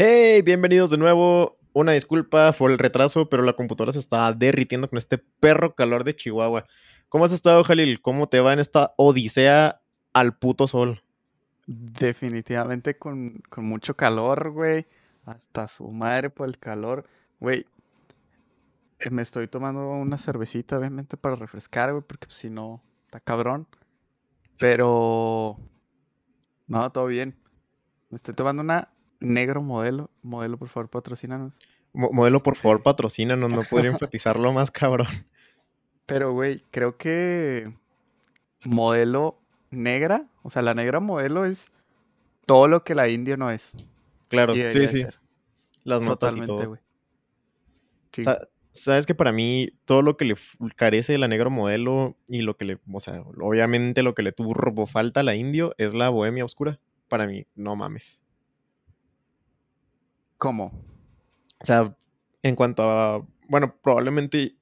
Hey, bienvenidos de nuevo. Una disculpa por el retraso, pero la computadora se está derritiendo con este perro calor de Chihuahua. ¿Cómo has estado, Jalil? ¿Cómo te va en esta odisea al puto sol? Definitivamente con, con mucho calor, güey. Hasta su madre por el calor. Güey, eh, me estoy tomando una cervecita, obviamente, para refrescar, güey, porque si no, está cabrón. Pero... No, todo bien. Me estoy tomando una negro modelo. Modelo, por favor, patrocínanos. Mo- modelo, por favor, patrocínanos. No podría enfatizarlo más, cabrón. Pero, güey, creo que modelo negra, o sea, la negra modelo es todo lo que la indio no es. Claro, Y sí, sí. ser. Las notas y Totalmente, todo. güey. Sí. Sa- Sabes que para mí todo lo que le carece de la negro modelo y lo que le, o sea, obviamente lo que le turbo falta a la indio es la bohemia oscura. Para mí, no mames. ¿Cómo? O sea, en cuanto a, bueno, probablemente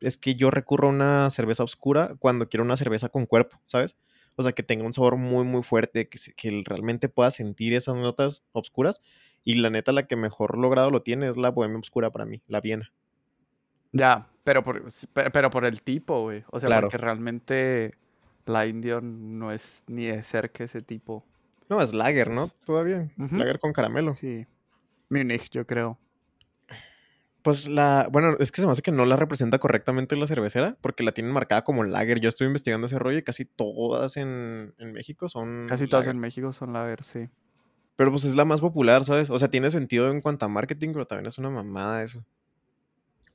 es que yo recurro a una cerveza oscura cuando quiero una cerveza con cuerpo, ¿sabes? O sea, que tenga un sabor muy, muy fuerte, que, se- que realmente pueda sentir esas notas oscuras. Y la neta, la que mejor logrado lo tiene es la bohemia oscura para mí, la Viena. Ya, pero por, pero por el tipo, güey. O sea, Claro. porque realmente la indio no es ni de cerca ese tipo. No, es lager, ¿no? Todavía. Ujú. Lager con caramelo. Sí. Munich, yo creo. Pues la, bueno, es que se me hace que no la representa correctamente la cervecera, porque la tienen marcada como lager. Yo estuve investigando ese rollo y casi todas en, en México son Casi todas en. México son lager, sí. Pero pues es la más popular, ¿sabes? O sea, tiene sentido en cuanto a marketing, pero también es una mamada eso.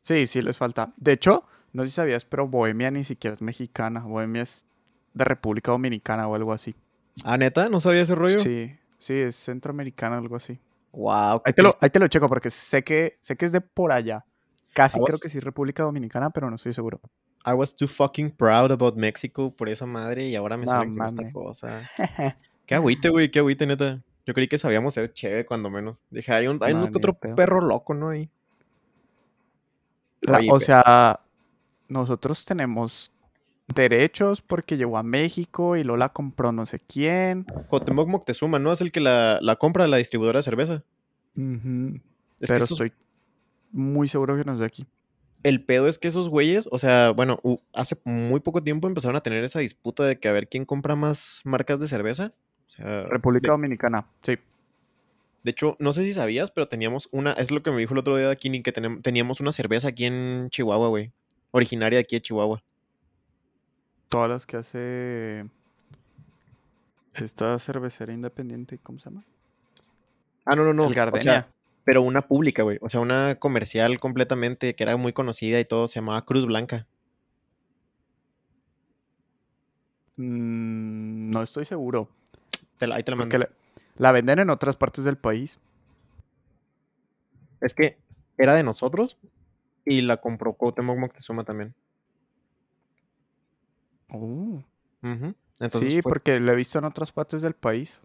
Sí, sí les falta. De hecho, no sé si sabías, pero Bohemia ni siquiera es mexicana. Bohemia es de República Dominicana o algo así. Ah, neta, no sabía ese rollo. Sí, sí, es centroamericana o algo así. Wow, Ahí te, lo, ahí te lo checo porque sé que, sé que es de por allá. Casi creo que sí República Dominicana, pero no estoy seguro. I was too fucking proud about Mexico por esa madre y ahora me No salen con esta cosa. Qué agüite, güey, qué agüite, neta. Yo creí que sabíamos ser chévere cuando menos. Dije, hay un, hay de otro pedo. perro loco, ¿no? Ahí. La- Oye, o sea, nosotros tenemos derechos porque llegó a México y luego la compró no sé quién. Cuauhtémoc Moctezuma, ¿no? Es el que la, la compra la distribuidora de cerveza. Es que Pero esos, estoy muy seguro que no es de aquí. el pedo es que esos güeyes, o sea, bueno, hace muy poco tiempo empezaron a tener esa disputa de que a ver quién compra más marcas de cerveza. O sea, República de, Dominicana, sí. de hecho, no sé si sabías, pero teníamos una, es lo que me dijo el otro día aquí, que tenem- teníamos una cerveza aquí en Chihuahua, güey. Originaria de aquí de Chihuahua. Todas las que hace esta cervecera independiente, ¿cómo se llama? Ah, no, no, El no. O sea, Gardenia. pero una pública, güey. O sea, una comercial completamente que era muy conocida y todo, se llamaba Cruz Blanca. Mm, no estoy seguro. Te la- ahí te la mando. la, la venden en otras partes del país. Es que era de nosotros y la compró Cuauhtémoc Moctezuma también. Oh. Entonces Sí, fue, porque lo he visto en otras partes del país.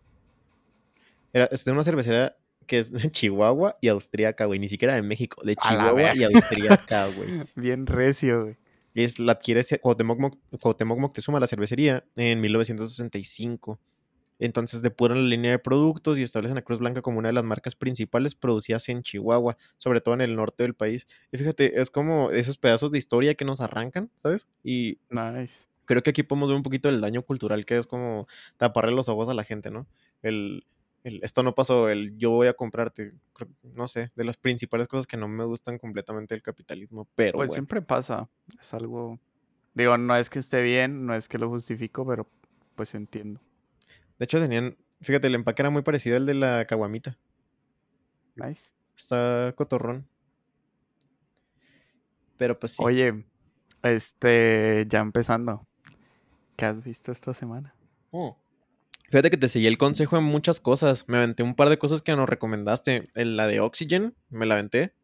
era, es de una cervecera que es de Chihuahua y Austriaca, güey. Ni siquiera de México, de Chihuahua y Austriaca, güey. Bien recio, güey. Es, la adquiere Cuauhtémoc, Moc- Cuauhtémoc Moctezuma, la cervecería, en 1965. Entonces depuran la línea de productos y establecen a Cruz Blanca como una de las marcas principales producidas en Chihuahua, sobre todo en el norte del país. Y fíjate, es como esos pedazos de historia que nos arrancan, ¿sabes? Y Nice. Creo que aquí podemos ver un poquito del daño cultural que es como taparle los ojos a la gente, ¿no? El, el esto no pasó, el yo voy a comprarte, no sé, de las principales cosas que no me gustan completamente del capitalismo, pero Pues bueno. siempre pasa. Es algo. Digo, no es que esté bien, no es que lo justifico, pero pues entiendo. De hecho tenían, fíjate, el empaque era muy parecido al de la caguamita. Nice. Está cotorrón. Pero pues sí. Oye, este, ya empezando. ¿Qué has visto esta semana? Oh. Fíjate que te seguí el consejo en muchas cosas. Me aventé un par de cosas que nos recomendaste. En la de Oxygen, me la aventé.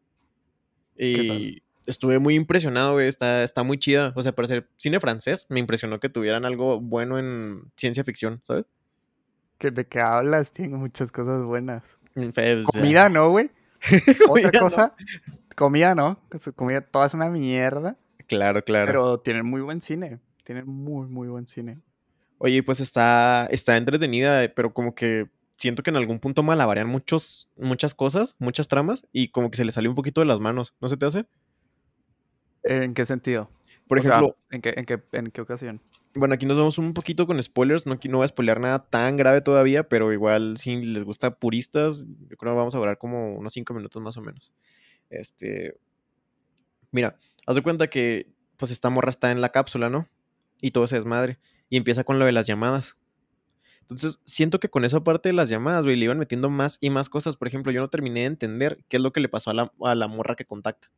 ¿Qué tal? Y estuve muy impresionado, güey. Está, está muy chida. O sea, para ser cine francés, me impresionó que tuvieran algo bueno en ciencia ficción, ¿sabes? ¿Qué- ¿De qué hablas? Tiene muchas cosas buenas. Mm, pues, Comida no, güey. Otra no. cosa, comida no. Su comida toda es una mierda. Claro, claro. Pero tienen muy buen cine. Tienen muy, muy buen cine. Oye, pues está, está entretenida, pero como que siento que en algún punto malabarean muchos, muchas cosas, muchas tramas, y como que se le salió un poquito de las manos. ¿No se te hace? ¿En qué sentido? Por O sea, ejemplo, ¿en qué, en, qué, ¿en qué ocasión? bueno, aquí nos vamos un poquito con spoilers. No, aquí no voy a spoilear nada tan grave todavía, pero igual si les gusta puristas, yo creo que vamos a durar como unos 5 minutos más o menos. Este. Mira, haz de cuenta que pues esta morra está en la cápsula, ¿no? Y todo se desmadre. Y empieza con lo de las llamadas. Entonces, siento que con esa parte de las llamadas, güey, le iban metiendo más y más cosas. Por ejemplo, yo no terminé de entender qué es lo que le pasó a la, a la morra que contacta.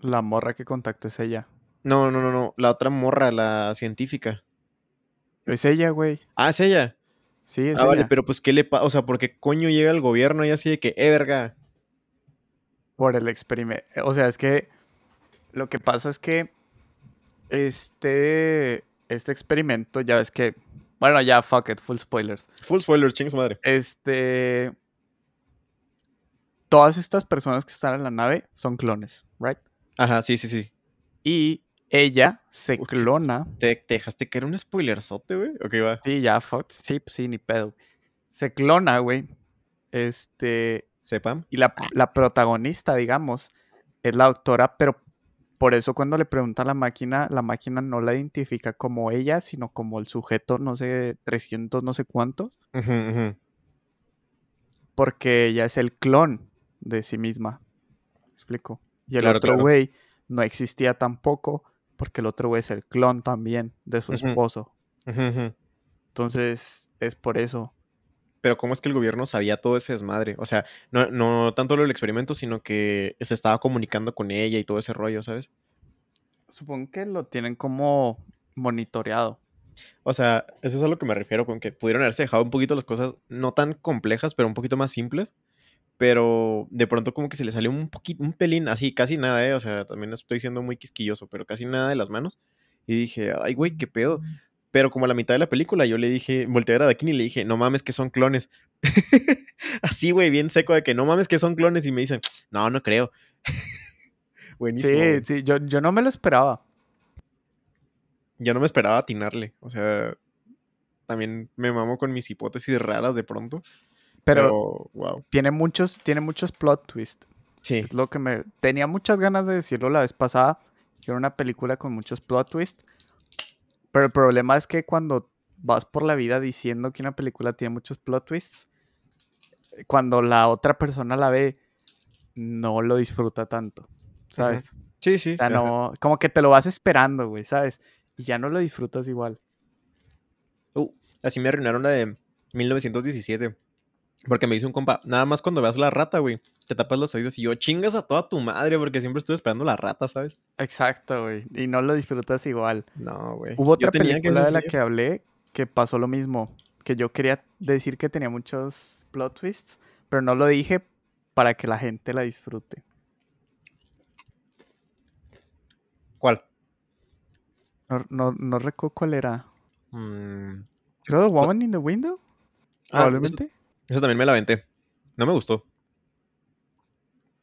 La morra que contactó es ella. No, no, no, no. La otra morra, la científica. Es ella, güey. Ah, es ella. Sí, es Ah, vale, pero pues, ¿qué le pasa? O sea, ¿por qué coño llega el gobierno y así de que, eh, verga? Por el experimento. O sea, es que lo que pasa es que este, este experimento, ya ves que, bueno, ya, fuck it, full spoilers. Full spoiler, chingue su madre. Este, todas estas personas que están en la nave son clones, ¿right? Ajá, sí, sí, sí. Y ella se Uy. clona. ¿Te, te dejaste que era un spoilerzote, güey? Ok, va. Sí, ya, fuck, sí, pues sí, ni pedo. Se clona, güey. Este, Sepan. Y la, la protagonista, digamos, es la doctora, pero por eso cuando le pregunta a la máquina, la máquina no la identifica como ella, sino como el sujeto, no sé, 300, no sé cuántos, porque ella es el clon de sí misma. ¿Me explico? Y el Claro, otro claro. güey no existía tampoco, porque el otro güey es el clon también de su esposo. Entonces, es por eso. Pero ¿cómo es que el gobierno sabía todo ese desmadre? O sea, no, no tanto lo del experimento, sino que se estaba comunicando con ella y todo ese rollo, ¿sabes? Supongo que lo tienen como monitoreado. O sea, eso es a lo que me refiero, con que pudieron haberse dejado un poquito las cosas no tan complejas, pero un poquito más simples. Pero de pronto como que se le salió un poquito, un pelín, así, casi nada, ¿eh? O sea, también estoy siendo muy quisquilloso, pero casi nada de las manos. Y dije, ay, güey, qué pedo. Pero como a la mitad de la película yo le dije, volteé a ver a Dakin y le dije, no mames que son clones. Así, güey, bien seco de que no mames que son clones. Y me dicen, no, no creo. Buenísimo. Sí, sí, yo, yo no me lo esperaba. Yo no me esperaba atinarle. O sea, también me mamo con mis hipótesis raras de pronto. Pero, Pero, wow. tiene muchos, tiene muchos plot twists. Sí. Es lo que me. Tenía muchas ganas de decirlo la vez pasada. Que era una película con muchos plot twists. Pero el problema es que cuando vas por la vida diciendo que una película tiene muchos plot twists, cuando la otra persona la ve, no lo disfruta tanto. ¿Sabes? Sí, sí. O sea, ajá. no. Como que te lo vas esperando, güey, ¿sabes? Y ya no lo disfrutas igual. Uh, así me arruinaron la de 1917. Porque me dice un compa, nada más cuando veas la rata, güey, te tapas los oídos y yo chingas a toda tu madre porque siempre estuve esperando la rata, ¿sabes? Exacto, güey. Y no lo disfrutas igual. No, güey. Hubo otra película de la que hablé que pasó lo mismo. Que yo quería decir que tenía muchos plot twists, pero no lo dije para que la gente la disfrute. ¿Cuál? No, no, no recuerdo cuál era. Mm, Creo The Woman in the Window, ah, eso, también me la aventé. No me gustó.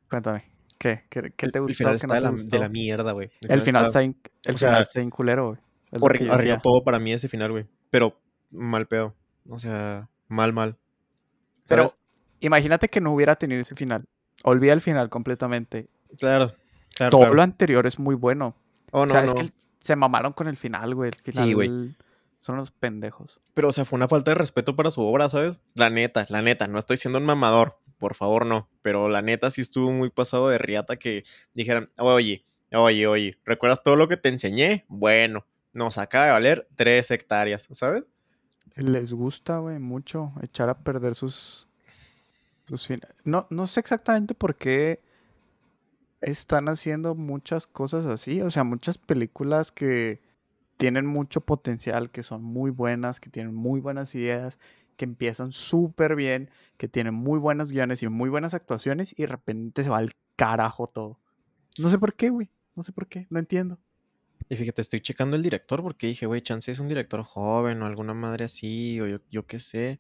Cuéntame. ¿Qué? ¿Qué, qué El- te el, gustó? final ¿Qué está no de la, gustó? de la mierda, güey. El final está, in- el sea, final está en culero, güey. Decía. todo para mí ese final, güey. Pero mal pedo. O sea, mal, mal. Pero imagínate que no hubiera tenido ese final. Olvida el final completamente. Claro, claro, Todo claro. lo anterior es muy bueno. Oh, o sea, no. es que el- se mamaron con el final, güey. El final Sí, güey. Son los pendejos. Pero, o sea, fue una falta de respeto para su obra, ¿sabes? La neta, la neta. No estoy siendo un mamador. Por favor, no. Pero la neta sí estuvo muy pasado de riata que dijeran, oye, oye, oye, ¿recuerdas todo lo que te enseñé? Bueno, nos acaba de valer tres hectáreas, ¿sabes? Les gusta, güey, mucho echar a perder sus, sus fin- No, no sé exactamente por qué están haciendo muchas cosas así. O sea, muchas películas que tienen mucho potencial, que son muy buenas, que tienen muy buenas ideas, que empiezan súper bien, que tienen muy buenos guiones y muy buenas actuaciones y de repente se va al carajo todo. No sé por qué, güey. No sé por qué. No entiendo. Y fíjate, estoy checando el director porque dije, güey, chance es un director joven o alguna madre así, o yo, yo qué sé.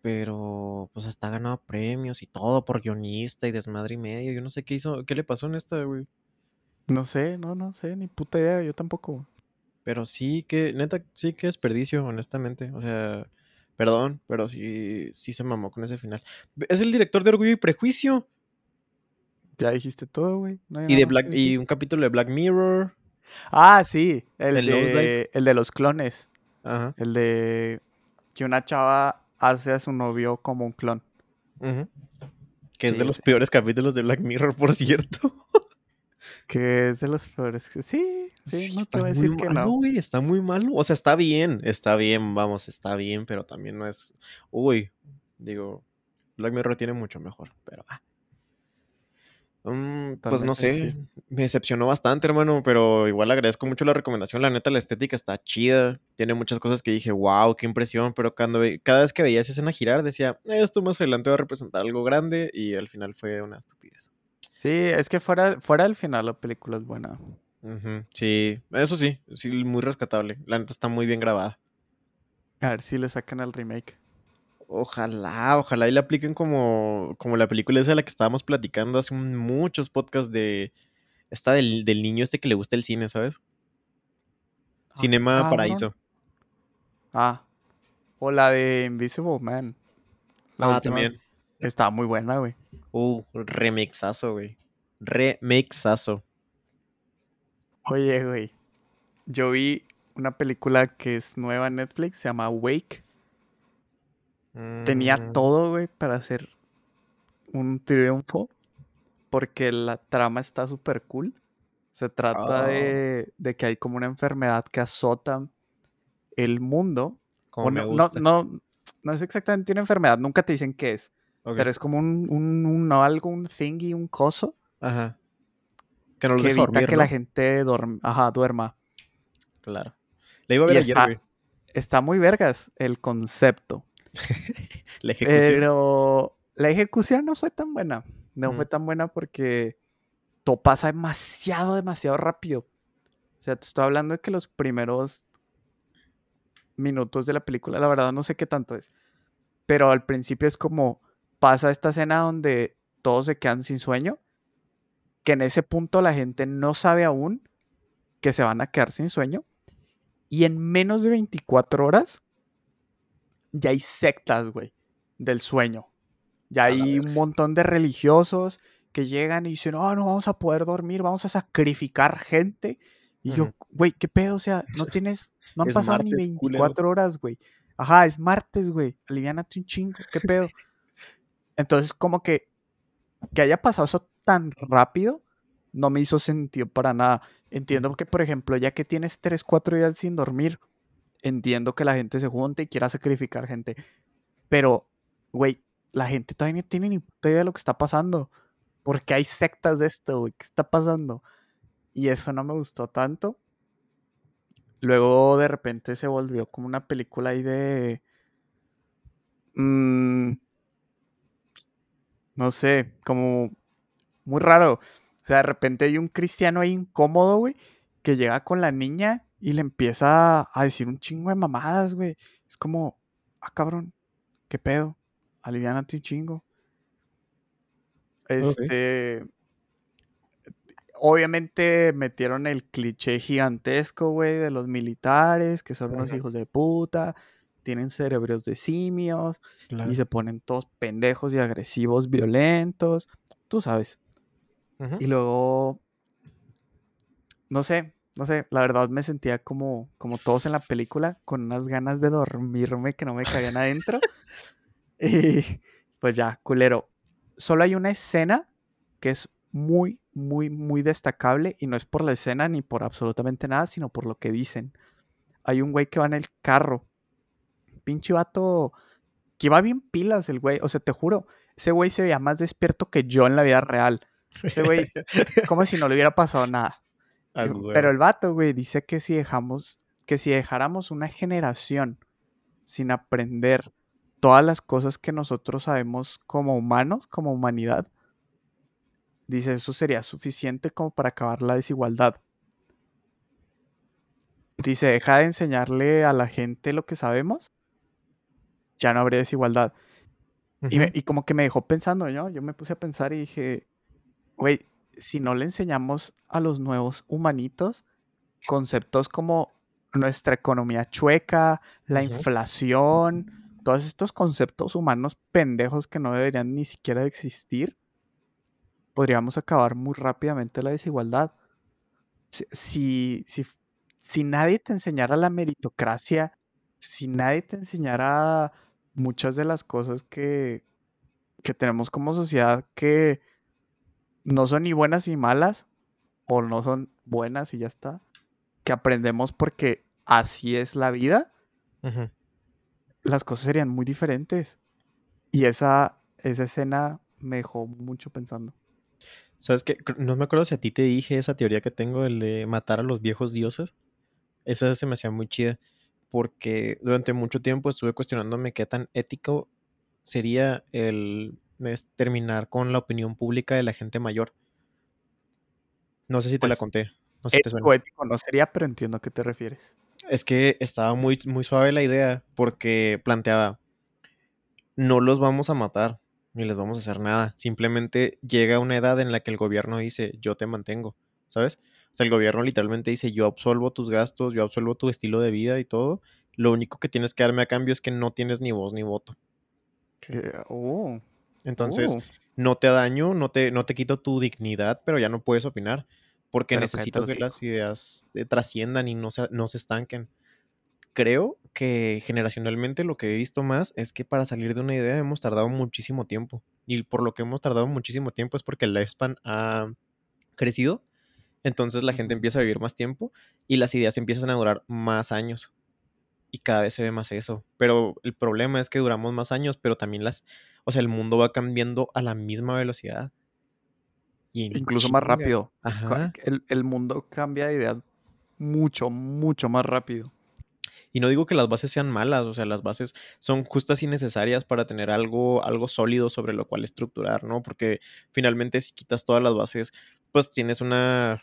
Pero, pues hasta ha ganado premios y todo por guionista y desmadre y medio. Yo no sé qué hizo, qué le pasó en esta, güey. No sé, no, no sé, ni puta idea. Yo tampoco. Pero sí que, neta, sí que desperdicio, honestamente. O sea, Perdón, pero sí, sí se mamó con ese final. Es el director de Orgullo y Prejuicio. Ya dijiste todo, güey. y, de Black, y un capítulo de Black Mirror. Ah, sí. El, de, el de los clones. Ajá. El de que una chava hace a su novio como un clon. Que es de los peores capítulos de Black Mirror, por cierto. Que es de los peores. Sí, sí, no te voy a decir que no. está muy malo. O sea, está bien, está bien, vamos, está bien, pero también no es. Uy, digo, Black Mirror tiene mucho mejor, pero. Ah. Mm, pues no sé, me decepcionó bastante, hermano, pero igual agradezco mucho la recomendación. La neta, la estética está chida. Tiene muchas cosas que dije, wow, qué impresión. Pero cuando cada vez que veía esa escena girar, decía, esto más adelante va a representar algo grande. Y al final fue una estupidez. Sí, es que fuera, fuera del final la película es buena. Sí, eso sí, sí, muy rescatable. La neta está muy bien grabada. A ver si le sacan al remake. Ojalá, ojalá y le apliquen como, como la película esa de la que estábamos platicando hace muchos podcasts de esta del, niño este que le gusta el cine, ¿sabes? Ah, Cinema Paraíso. Ah. O la de Invisible Man. ah, también. Está muy buena, güey. Uh, remixazo, güey. Remixazo. Oye, güey. Yo vi una película que es nueva en Netflix, se llama Wake. Tenía mm. todo, güey, para hacer un triunfo. Porque la trama está súper cool. Se trata ah. de, que hay como una enfermedad que azota el mundo. Como no, no, no, es exactamente una enfermedad, nunca te dicen qué es. Pero es como un, un, algo, un thingy, un coso. Ajá. Que, no evita que la gente Ajá, duerma. Claro. Le iba a ver ayer, está, está muy vergas el concepto. la ejecución. Pero la ejecución no fue tan buena. No fue tan buena porque todo pasa demasiado, demasiado rápido. O sea, te estoy hablando de que los primeros minutos de la película, la verdad no sé qué tanto es. Pero al principio es como pasa esta escena donde todos se quedan sin sueño, que en ese punto la gente no sabe aún que se van a quedar sin sueño. Y en menos de 24 horas ya hay sectas, güey, del sueño. Ya hay un montón de religiosos que llegan y dicen, oh, no vamos a poder dormir, vamos a sacrificar gente. Y yo, güey, ¿qué pedo? O sea, no tienes, no han pasado ni 24 horas, güey. Ajá, es martes, güey. Aliviánate un chingo, ¿qué pedo? Entonces, como que que haya pasado eso tan rápido, no me hizo sentido para nada. Entiendo que, por ejemplo, ya que tienes 3, 4 días sin dormir, entiendo que la gente se junte y quiera sacrificar gente. Pero, güey, la gente todavía no tiene ni puta idea de lo que está pasando. Porque hay sectas de esto, güey. ¿Qué está pasando? Y eso no me gustó tanto. Luego de repente se volvió como una película ahí de... Mm, no sé, como muy raro. O sea, de repente hay un cristiano ahí incómodo, güey, que llega con la niña y le empieza a decir un chingo de mamadas, güey. Es como, ah, cabrón, ¿qué pedo? Aliviánate un chingo. Este. Obviamente metieron el cliché gigantesco, güey, de los militares, que son unos hijos de puta, tienen cerebros de simios, y se ponen todos pendejos y agresivos, violentos, tú sabes. Y luego, no sé, no sé, la verdad me sentía como, como todos en la película, con unas ganas de dormirme que no me cabían adentro. y pues ya, culero. Solo hay una escena que es muy, muy, muy destacable y no es por la escena ni por absolutamente nada, sino por lo que dicen. Hay un güey que va en el carro. Pinche vato que va bien pilas el güey. O sea, te juro, ese güey se veía más despierto que yo en la vida real. Ese güey, como si no le hubiera pasado nada. Pero el vato, güey, dice que si dejamos, que si dejáramos una generación sin aprender todas las cosas que nosotros sabemos como humanos, como humanidad, dice eso sería suficiente como para acabar la desigualdad. Dice, deja de enseñarle a la gente lo que sabemos, ya no habría desigualdad. y, y, como que me dejó pensando, ¿no? Yo me puse a pensar y dije, güey, si no le enseñamos a los nuevos humanitos conceptos como nuestra economía chueca, la inflación, todos estos conceptos humanos pendejos que no deberían ni siquiera existir, podríamos acabar muy rápidamente la desigualdad. Si, si, si, nadie te enseñara la meritocracia, si nadie te enseñara muchas de las cosas que, que tenemos como sociedad que no son ni buenas ni malas, o no son buenas y ya está, que aprendemos porque así es la vida, las cosas serían muy diferentes. Y esa, esa escena me dejó mucho pensando. ¿Sabes qué? No me acuerdo si a ti te dije esa teoría que tengo, el de matar a los viejos dioses. Esa se me hacía muy chida, porque durante mucho tiempo estuve cuestionándome qué tan ético sería el terminar con la opinión pública de la gente mayor. No sé si te la pues, conté. No sé ético, ético no sería, pero entiendo a qué te refieres. Es que estaba muy, muy suave la idea porque planteaba, no los vamos a matar, ni les vamos a hacer nada. Simplemente llega una edad en la que el gobierno dice, yo te mantengo, ¿sabes? O sea, el gobierno literalmente dice, yo absuelvo tus gastos, yo absuelvo tu estilo de vida y todo. Lo único que tienes que darme a cambio es que no tienes ni voz ni voto. Oh. Entonces, uh. no te daño, no te, no te quito tu dignidad, pero ya no puedes opinar. Porque necesito que las ideas eh, trasciendan y no se, no se estanquen. Creo que generacionalmente lo que he visto más es que para salir de una idea hemos tardado muchísimo tiempo. Y por lo que hemos tardado muchísimo tiempo es porque el lifespan ha crecido. Entonces la gente empieza a vivir más tiempo y las ideas empiezan a durar más años y cada vez se ve más eso. Pero el problema es que duramos más años, pero también las, o sea, el mundo va cambiando a la misma velocidad. Incluso más rápido. El, mundo cambia de ideas mucho, mucho más rápido. Y no digo que las bases sean malas, o sea, las bases son justas y necesarias para tener algo, algo sólido sobre lo cual estructurar, ¿no? Porque finalmente si quitas todas las bases, pues tienes una,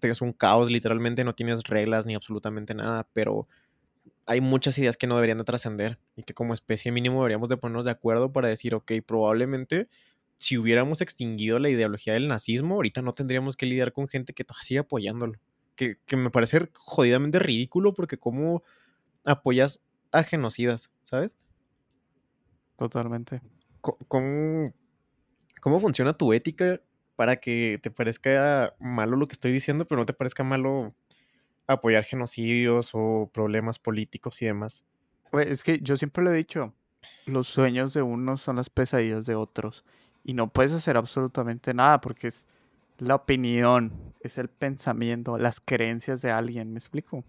tienes un caos, literalmente no tienes reglas ni absolutamente nada, pero hay muchas ideas que no deberían de trascender y que como especie mínimo deberíamos de ponernos de acuerdo para decir, ok, probablemente si hubiéramos extinguido la ideología del nazismo, ahorita no tendríamos que lidiar con gente que sigue apoyándolo. Que, me parece jodidamente ridículo porque cómo apoyas a genocidas, ¿sabes? Totalmente. ¿Cómo, ¿Cómo funciona tu ética para que te parezca malo lo que estoy diciendo, pero no te parezca malo apoyar genocidios o problemas políticos y demás? es que yo siempre lo he dicho, los sueños de unos son las pesadillas de otros y no puedes hacer absolutamente nada porque es la opinión, es el pensamiento, las creencias de alguien, ¿me explico?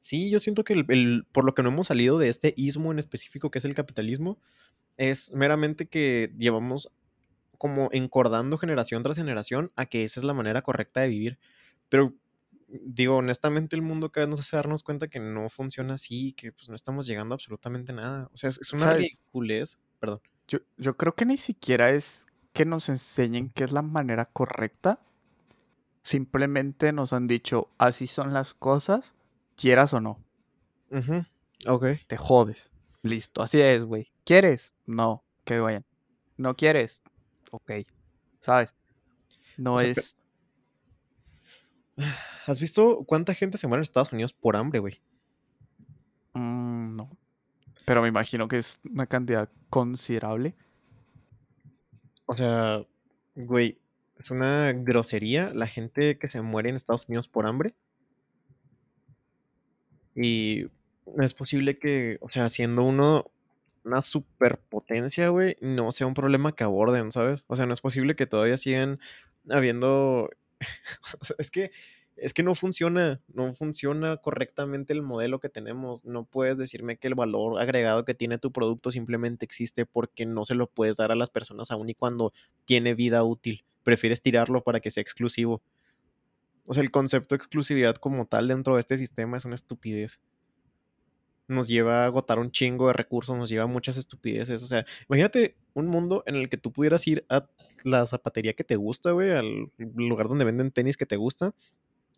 Sí, yo siento que el, por lo que no hemos salido de este ismo en específico que es el capitalismo, es meramente que llevamos como encordando generación tras generación a que esa es la manera correcta de vivir. Pero digo, honestamente el mundo cada vez nos hace darnos cuenta que no funciona así, que pues no estamos llegando a absolutamente nada. O sea, es, una ridiculez, perdón. Yo, yo creo que ni siquiera es que nos enseñen qué es la manera correcta. Simplemente nos han dicho, así son las cosas, quieras o no. Ok. Te jodes. Listo, así es, güey. ¿Quieres? No, que vayan. ¿No quieres? Ok. ¿Sabes? No es... ¿Has visto cuánta gente se muere en Estados Unidos por hambre, güey? Mm, no. Pero me imagino que es una cantidad considerable. O sea, güey, es una grosería la gente que se muere en Estados Unidos por hambre. Y no es posible que, o sea, siendo uno una superpotencia, güey, no sea un problema que aborden, ¿sabes? O sea, no es posible que todavía sigan habiendo... es que es que no funciona, no funciona correctamente el modelo que tenemos. No puedes decirme que el valor agregado que tiene tu producto simplemente existe porque no se lo puedes dar a las personas aún y cuando tiene vida útil. Prefieres tirarlo para que sea exclusivo. O sea, el concepto de exclusividad como tal dentro de este sistema es una estupidez. Nos lleva a agotar un chingo de recursos, nos lleva a muchas estupideces. O sea, imagínate un mundo en el que tú pudieras ir a la zapatería que te gusta, güey, al lugar donde venden tenis que te gusta,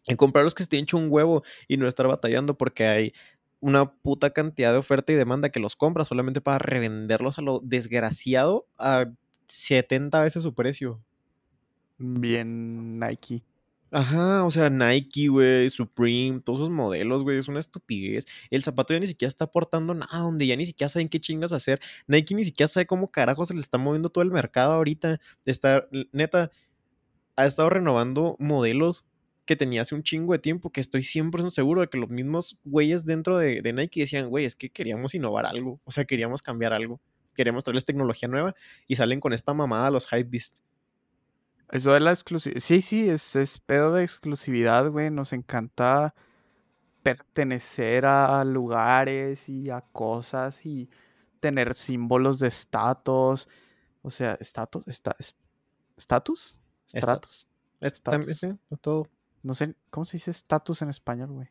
en comprar los que se te hecho un huevo y no estar batallando porque hay una puta cantidad de oferta y demanda que los compras solamente para revenderlos a lo desgraciado a 70 veces su precio. Bien Nike. Ajá, o sea, Nike, güey, Supreme, todos esos modelos, güey, es una estupidez. El zapato ya ni siquiera está aportando nada, donde ya ni siquiera saben qué chingas hacer. Nike ni siquiera sabe cómo carajo se le está moviendo todo el mercado ahorita. Está, neta, ha estado renovando modelos que tenía hace un chingo de tiempo, que estoy 100% seguro de que los mismos güeyes dentro de, Nike decían, güey, es que queríamos innovar algo, o sea, queríamos cambiar algo, queríamos traerles tecnología nueva y salen con esta mamada los Hypebeast. Eso de la exclusividad. Sí, sí, es, es pedo de exclusividad, güey. Nos encanta pertenecer a lugares y a cosas y tener símbolos de estatus. O sea, estatus, estatus, estatus, estatus. También, sí, todo. No sé, ¿cómo se dice estatus en español, güey?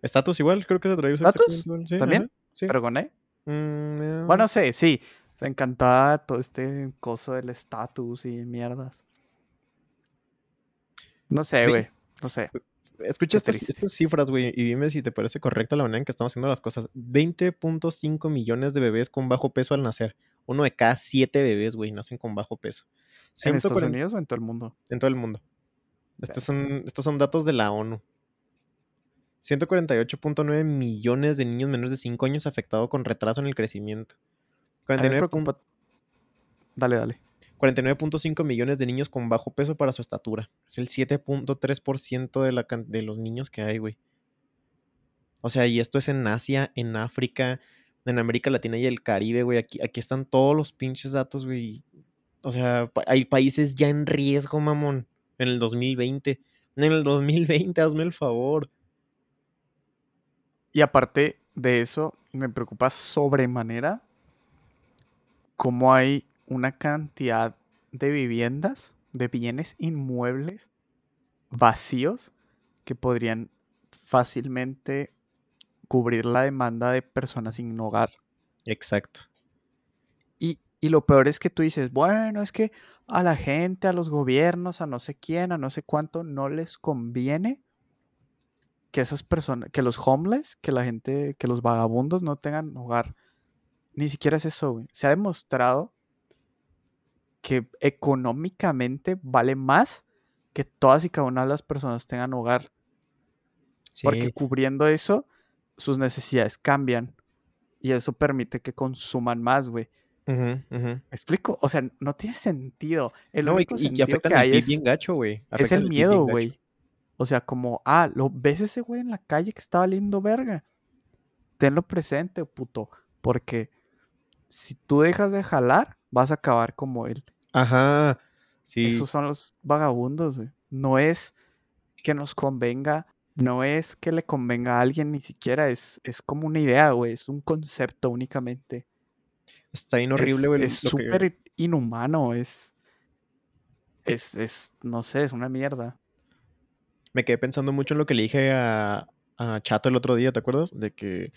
Estatus igual, creo que se traduce. ¿Estatus? ¿También? Sí. ¿Pero con E? Mm, bueno, sí, sí. Se encantaba todo este coso del estatus y mierdas. No sé, güey. No sé. Escucha estas, estas, cifras, güey, y dime si te parece correcta la manera en que estamos haciendo las cosas. 20.5 millones de bebés con bajo peso al nacer. Uno de cada siete bebés, güey, nacen con bajo peso. ¿En Estados Unidos o en todo el mundo? En todo el mundo. Estos son, estos son datos de la ONU. 148.9 millones de niños menores de 5 años afectados con retraso en el crecimiento. 49. Dale, dale. 49.5 millones de niños con bajo peso para su estatura. Es el 7.3% de, de los niños que hay, güey. O sea, y esto es en Asia, en África, en América Latina y el Caribe, güey. Aquí, aquí están todos los pinches datos, güey. O sea, hay países ya en riesgo, mamón. En el 2020. En el 2020, hazme el favor. Y aparte de eso, me preocupa sobremanera cómo hay una cantidad de viviendas, de bienes inmuebles vacíos que podrían fácilmente cubrir la demanda de personas sin hogar. Exacto. Y, y, lo peor es que tú dices, bueno, es que a la gente, a los gobiernos, a no sé quién, a no sé cuánto, no les conviene que esas personas, que los homeless, que la gente, que los vagabundos no tengan hogar. Ni siquiera es eso, güey. Se ha demostrado que económicamente vale más que todas y cada una de las personas tengan hogar. Porque cubriendo eso, sus necesidades cambian. Y eso permite que consuman más, güey. ¿Me explico? O sea, no tiene sentido. El no, único y, que es, bien gacho, güey. Es el miedo, güey. O sea, como, ah, lo ves ese güey en la calle que estaba lindo verga. Tenlo presente, puto. Porque si tú dejas de jalar, vas a acabar como él. Ajá. Sí. Esos son los vagabundos, güey. No es que nos convenga, no es que le convenga a alguien, ni siquiera es, es como una idea, güey. Es un concepto únicamente. Está horrible, güey. Es súper inhumano, es, es, es, no sé, es una mierda. Me quedé pensando mucho en lo que le dije a, a Chato el otro día, ¿te acuerdas? De que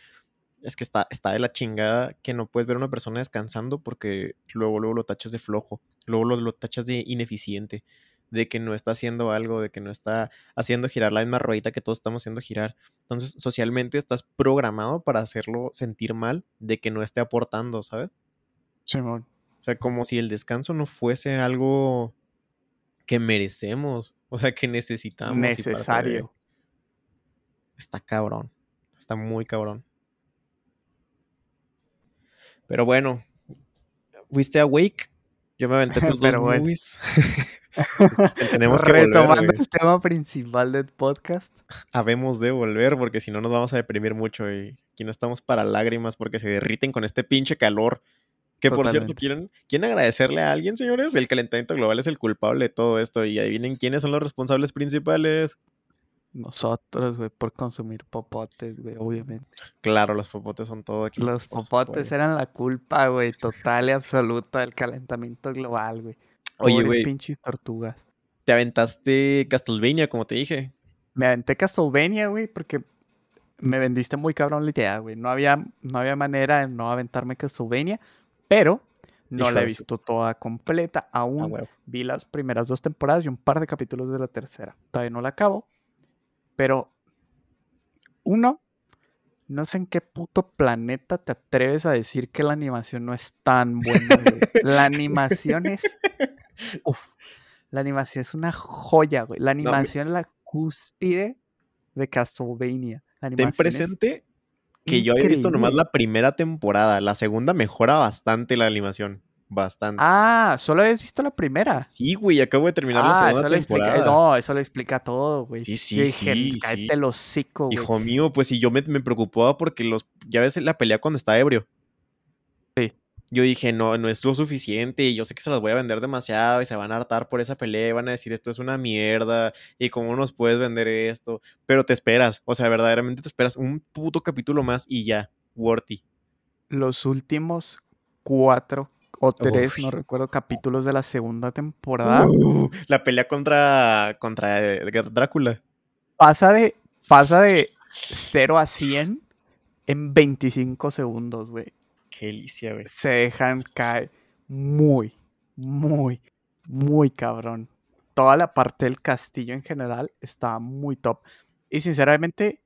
es que está, está de la chingada que no puedes ver a una persona descansando porque luego, luego lo tachas de flojo, luego lo, lo tachas de ineficiente, de que no está haciendo algo, de que no está haciendo girar la misma ruedita que todos estamos haciendo girar. Entonces, socialmente estás programado para hacerlo sentir mal de que no esté aportando, ¿sabes? Simón. O sea, como si el descanso no fuese algo que merecemos, o sea, que necesitamos. Necesario. Está cabrón, está muy cabrón. Pero bueno, fuiste a Wake, yo me aventé tus dos movies. Tenemos que Retomando el tema principal del podcast. Habemos de volver porque si no nos vamos a deprimir mucho y aquí no estamos para lágrimas porque se derriten con este pinche calor. Que por cierto, ¿quieren, ¿quieren agradecerle a alguien, señores? El calentamiento global es el culpable de todo esto y adivinen quiénes son los responsables principales. Nosotros, güey, por consumir popotes, güey, obviamente. Claro, los popotes son todo aquí. Los popotes eran la culpa, güey, total y absoluta del calentamiento global, güey. Oye, güey. pinches tortugas. Te aventaste Castlevania, como te dije. Me aventé Castlevania, güey, porque me vendiste muy cabrón la idea, güey. No había, no había manera de no aventarme Castlevania, pero no la he visto toda completa. Aún ah, vi las primeras dos temporadas y un par de capítulos de la tercera. Todavía no la acabo. Pero, uno, no sé en qué puto planeta te atreves a decir que la animación no es tan buena. la animación es. Uf. La animación es una joya, güey. La No, animación es la cúspide de Castlevania. La ten presente que yo había visto nomás la primera temporada. La segunda mejora bastante la animación. Bastante. Ah, solo habías visto la primera. Sí, güey, acabo de terminar la Ah, segunda eso le explica. eh, temporada. No, eso le explica todo, güey. Sí, Yo sí, dije, sí, cállate sí. el hocico, güey. Hijo mío, pues si yo me, me preocupaba porque los. Ya ves la pelea cuando está ebrio. Sí. Yo dije, no, no es lo suficiente. Y yo sé que se las voy a vender demasiado y se van a hartar por esa pelea. y Van a decir, esto es una mierda. Y cómo nos puedes vender esto. Pero te esperas. O sea, verdaderamente te esperas un puto capítulo más y ya. Worthy. Los últimos cuatro o tres, no recuerdo, capítulos de la segunda temporada. Uh, la pelea contra. contra Drácula. Pasa de, pasa de 0 a 100 en 25 segundos, güey. Qué delicia, güey. Se dejan caer muy, muy, muy cabrón. Toda la parte del castillo en general está muy top. Y sinceramente,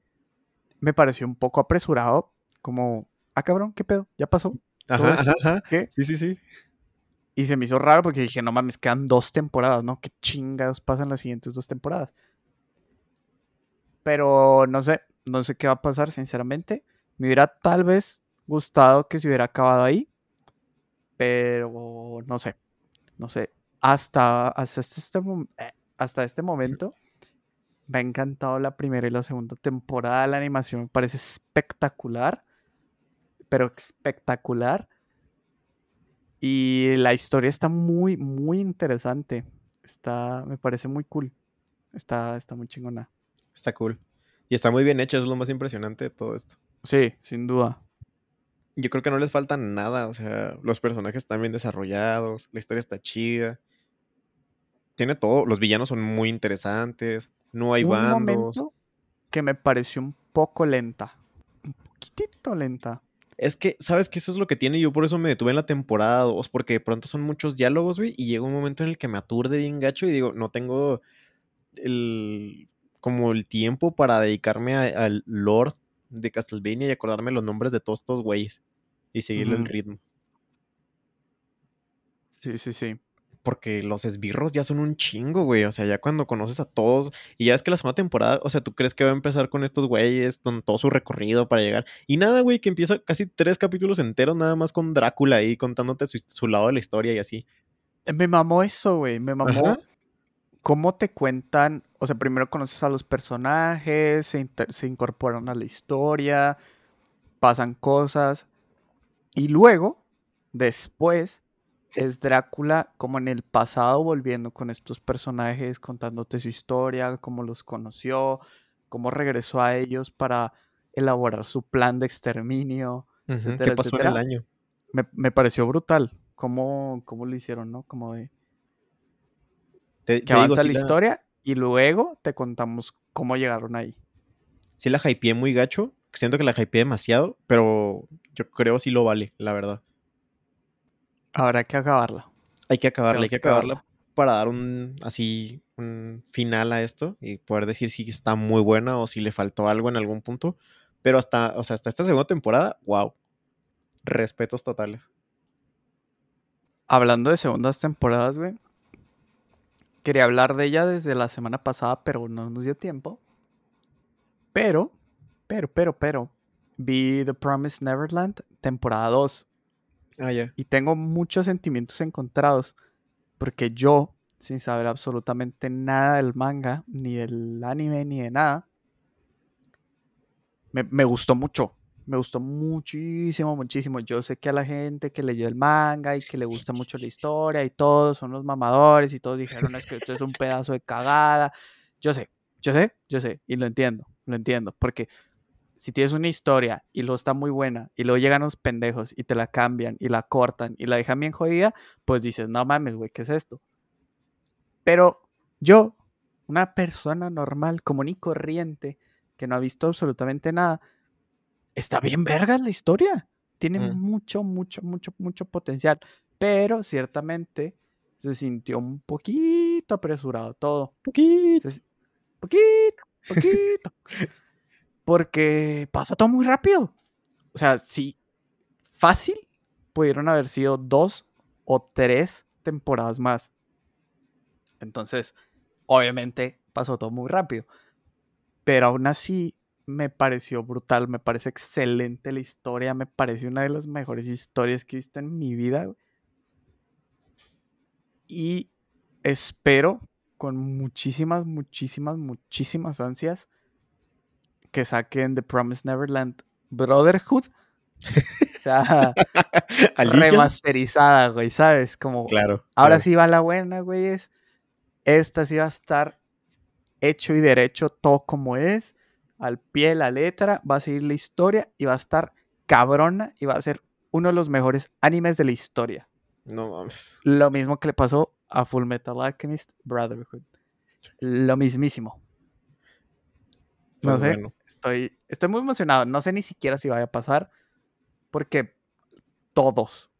me pareció un poco apresurado. Como, ah, cabrón, ¿qué pedo? ¿Ya pasó? ¿Todo Ajá, ajá, ajá. ¿Qué? Sí, sí, sí. Y se me hizo raro porque dije, no mames, quedan dos temporadas, ¿no? ¿Qué chingados pasan las siguientes dos temporadas? Pero no sé, no sé qué va a pasar, sinceramente. Me hubiera tal vez gustado que se hubiera acabado ahí. Pero no sé, no sé. Hasta, hasta, este, este eh, hasta este momento me ha encantado la primera y la segunda temporada. La animación me parece espectacular. Pero espectacular. Y la historia está muy, muy interesante. Está, me parece muy cool. Está, está muy chingona. Está cool. Y está muy bien hecho, eso es lo más impresionante de todo esto. Sí, sin duda. Yo creo que no les falta nada, o sea, los personajes están bien desarrollados, la historia está chida. Tiene todo, los villanos son muy interesantes, no hay Un bandos. momento que me pareció un poco lenta. Un poquitito lenta. Es que, ¿sabes qué? Eso es lo que tiene, yo por eso me detuve en la temporada 2, porque de pronto son muchos diálogos, güey, y llega un momento en el que me aturde bien gacho y digo, no tengo el como el tiempo para dedicarme al lore de Castlevania y acordarme los nombres de todos estos güeyes y seguirle el ritmo. Sí, sí, sí. Porque los esbirros ya son un chingo, güey. O sea, ya cuando conoces a todos. Y ya es que la segunda temporada, o sea, tú crees que va a empezar con estos güeyes, con todo su recorrido para llegar. Y nada, güey, que empieza casi tres capítulos enteros nada más con Drácula ahí contándote su, su lado de la historia y así. Eh, Me mamó eso, güey. Me mamó Ajá. cómo te cuentan. O sea, primero conoces a los personajes, se, se incorporan a la historia, pasan cosas. Y luego, después, es Drácula como en el pasado volviendo con estos personajes, contándote su historia, cómo los conoció, cómo regresó a ellos para elaborar su plan de exterminio, etcétera, ¿Qué pasó en el año? Me, me pareció brutal cómo, cómo lo hicieron, ¿no? Como de Te, que te digo, avanza la, historia y luego te contamos cómo llegaron ahí. sí la hypeé muy gacho. Siento que la hypeé demasiado, pero yo creo sí lo vale, la verdad. Habrá que acabarla. Hay que acabarla, hay que que acabarla acabarla. para dar un así un final a esto y poder decir si está muy buena o si le faltó algo en algún punto. Pero hasta, o sea, hasta esta segunda temporada, wow. Respetos totales. Hablando de segundas temporadas, güey. Quería hablar de ella desde la semana pasada, pero no nos dio tiempo. Pero, pero, pero, pero, vi The Promised Neverland, temporada 2. Ah, ya. Y tengo muchos sentimientos encontrados. Porque yo, sin saber absolutamente nada del manga, ni del anime, ni de nada, me, me gustó mucho. Me gustó muchísimo, muchísimo. Yo sé que a la gente que leyó el manga y que le gusta mucho la historia y todos son los mamadores y todos dijeron es que esto es un pedazo de cagada. Yo sé, yo sé, yo sé. Y lo entiendo, lo entiendo. Porque si tienes una historia y luego está muy buena y luego llegan los pendejos y te la cambian y la cortan y la dejan bien jodida, pues dices, no mames, güey, ¿qué es esto? Pero yo, una persona normal, común y corriente, que no ha visto absolutamente nada, está bien vergas la historia. Tiene Mm. mucho, mucho, mucho, mucho potencial. Pero ciertamente se sintió un poquito apresurado todo. Poquito. Se- poquito, poquito. Porque pasa todo muy rápido. O sea, sí, fácil pudieron haber sido dos o tres temporadas más. Entonces, obviamente pasó todo muy rápido. Pero aún así me pareció brutal, me parece excelente la historia, me parece una de las mejores historias que he visto en mi vida. Y espero con muchísimas, muchísimas, muchísimas ansias que saquen The Promised Neverland Brotherhood. o sea, remasterizada, güey, ¿sabes? Como, claro. Ahora sí va la buena, güey. Es, esta sí va a estar hecho y derecho, todo como es, al pie de la letra, va a seguir la historia y va a estar cabrona y va a ser uno de los mejores animes de la historia. No mames. Lo mismo que le pasó a Full Metal Alchemist Brotherhood. Lo mismísimo. No pues sé, estoy, estoy muy emocionado. No sé ni siquiera si vaya a pasar, porque todos,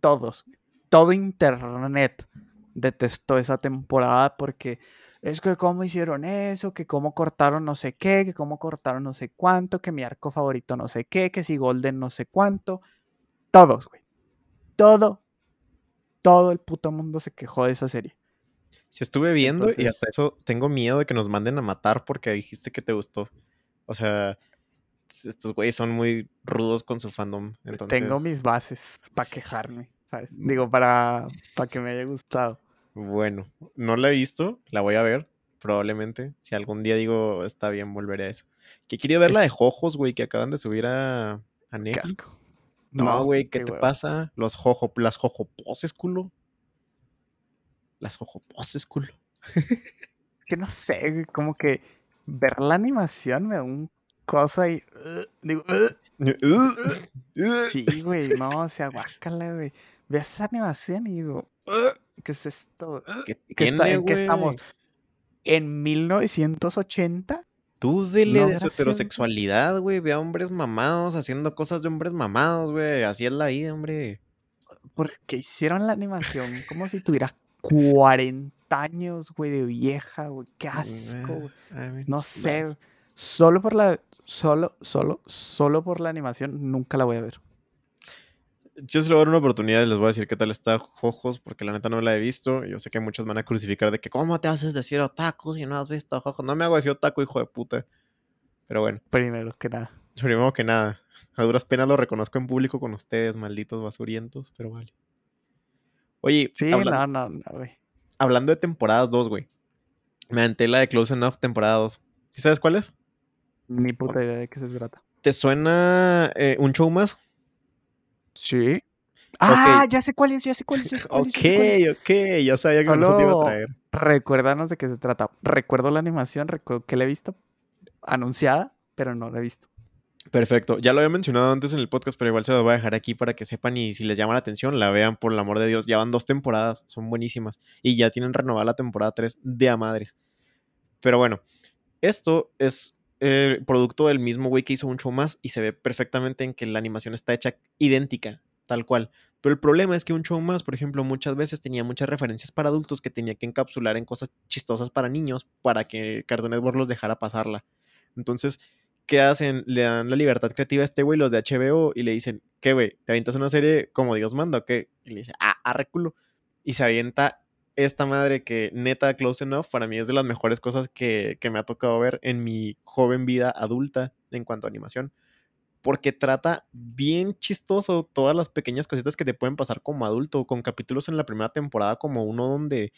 todos, todo Internet detestó esa temporada porque es que cómo hicieron eso, que cómo cortaron no sé qué, que cómo cortaron no sé cuánto, que mi arco favorito no sé qué, que si Golden no sé cuánto. Todos, güey. Todo, todo el puto mundo se quejó de esa serie. Si estuve viendo y hasta eso tengo miedo de que nos manden a matar porque dijiste que te gustó. O sea, estos güeyes son muy rudos con su fandom. Tengo mis bases para quejarme, ¿sabes? Mm. Digo, para, para que me haya gustado. Bueno, no la he visto, la voy a ver, probablemente. Si algún día digo, está bien, volveré a eso. Que quería ver la de Jojos, güey, que acaban de subir a, a Netflix. No, güey, ¿qué, te pasa? Los jojo, las jojoposes, culo. Las jojoposes, culo. es que no sé, como que ver la animación me da un cosa y. Uh, digo. Uh, sí, güey, no, o sea, guácala, güey. Ve esa animación y digo. ¿Qué es esto? ¿Qué ¿En qué estamos? ¿En 1980? Tú dile de su heterosexualidad, güey. Ve a hombres mamados haciendo cosas de hombres mamados, güey. Así es la vida, hombre. Porque hicieron la animación como si tuvieras 40 años, güey, de vieja, güey. Qué asco, No sé. Solo por la. Solo, solo, solo por la animación nunca la voy a ver. Yo se lo voy a dar una oportunidad y les voy a decir qué tal está Jojos, porque la neta no la he visto. Yo sé que muchos van a crucificar de que, ¿cómo te haces decir otaku si no has visto Jojos? No me hago decir otaku, hijo de puta. Pero bueno. Primero que nada. Primero que nada. A duras penas lo reconozco en público con ustedes, malditos basurientos, pero vale. Oye, sí, no, no, no, güey. Hablando de temporadas 2, güey. Me aventé la de Close Enough temporada 2. ¿Sí sabes cuál es? Ni puta idea de qué se trata. ¿Te suena eh, un show más? Sí. Ah, ya sé cuál es, ya sé cuál es. ok, ok, ya sabía que Solo te iba a traer. Recuérdanos de qué se trata. Recuerdo la animación, recuerdo que la he visto anunciada, pero no la he visto. Perfecto. Ya lo había mencionado antes en el podcast, pero igual se lo voy a dejar aquí para que sepan y si les llama la atención, la vean por el amor de Dios. Ya van dos temporadas, son buenísimas. Y ya tienen renovada la temporada 3 de a madres. Pero bueno, esto es eh, producto del mismo güey que hizo un show más y se ve perfectamente en que la animación está hecha idéntica, tal cual. Pero el problema es que un show más, por ejemplo, muchas veces tenía muchas referencias para adultos que tenía que encapsular en cosas chistosas para niños para que Cartoon Network los dejara pasarla. Entonces, ¿qué hacen? Le dan la libertad creativa a este güey, los de HBO, y le dicen, ¿qué güey? ¿Te avientas una serie como Dios manda o qué? Y le dice, ah, arreculo. Y se avienta esta madre que neta Close Enough para mí es de las mejores cosas que, me ha tocado ver en mi joven vida adulta en cuanto a animación. Porque trata bien chistoso todas las pequeñas cositas que te pueden pasar como adulto, con capítulos en la primera temporada como uno donde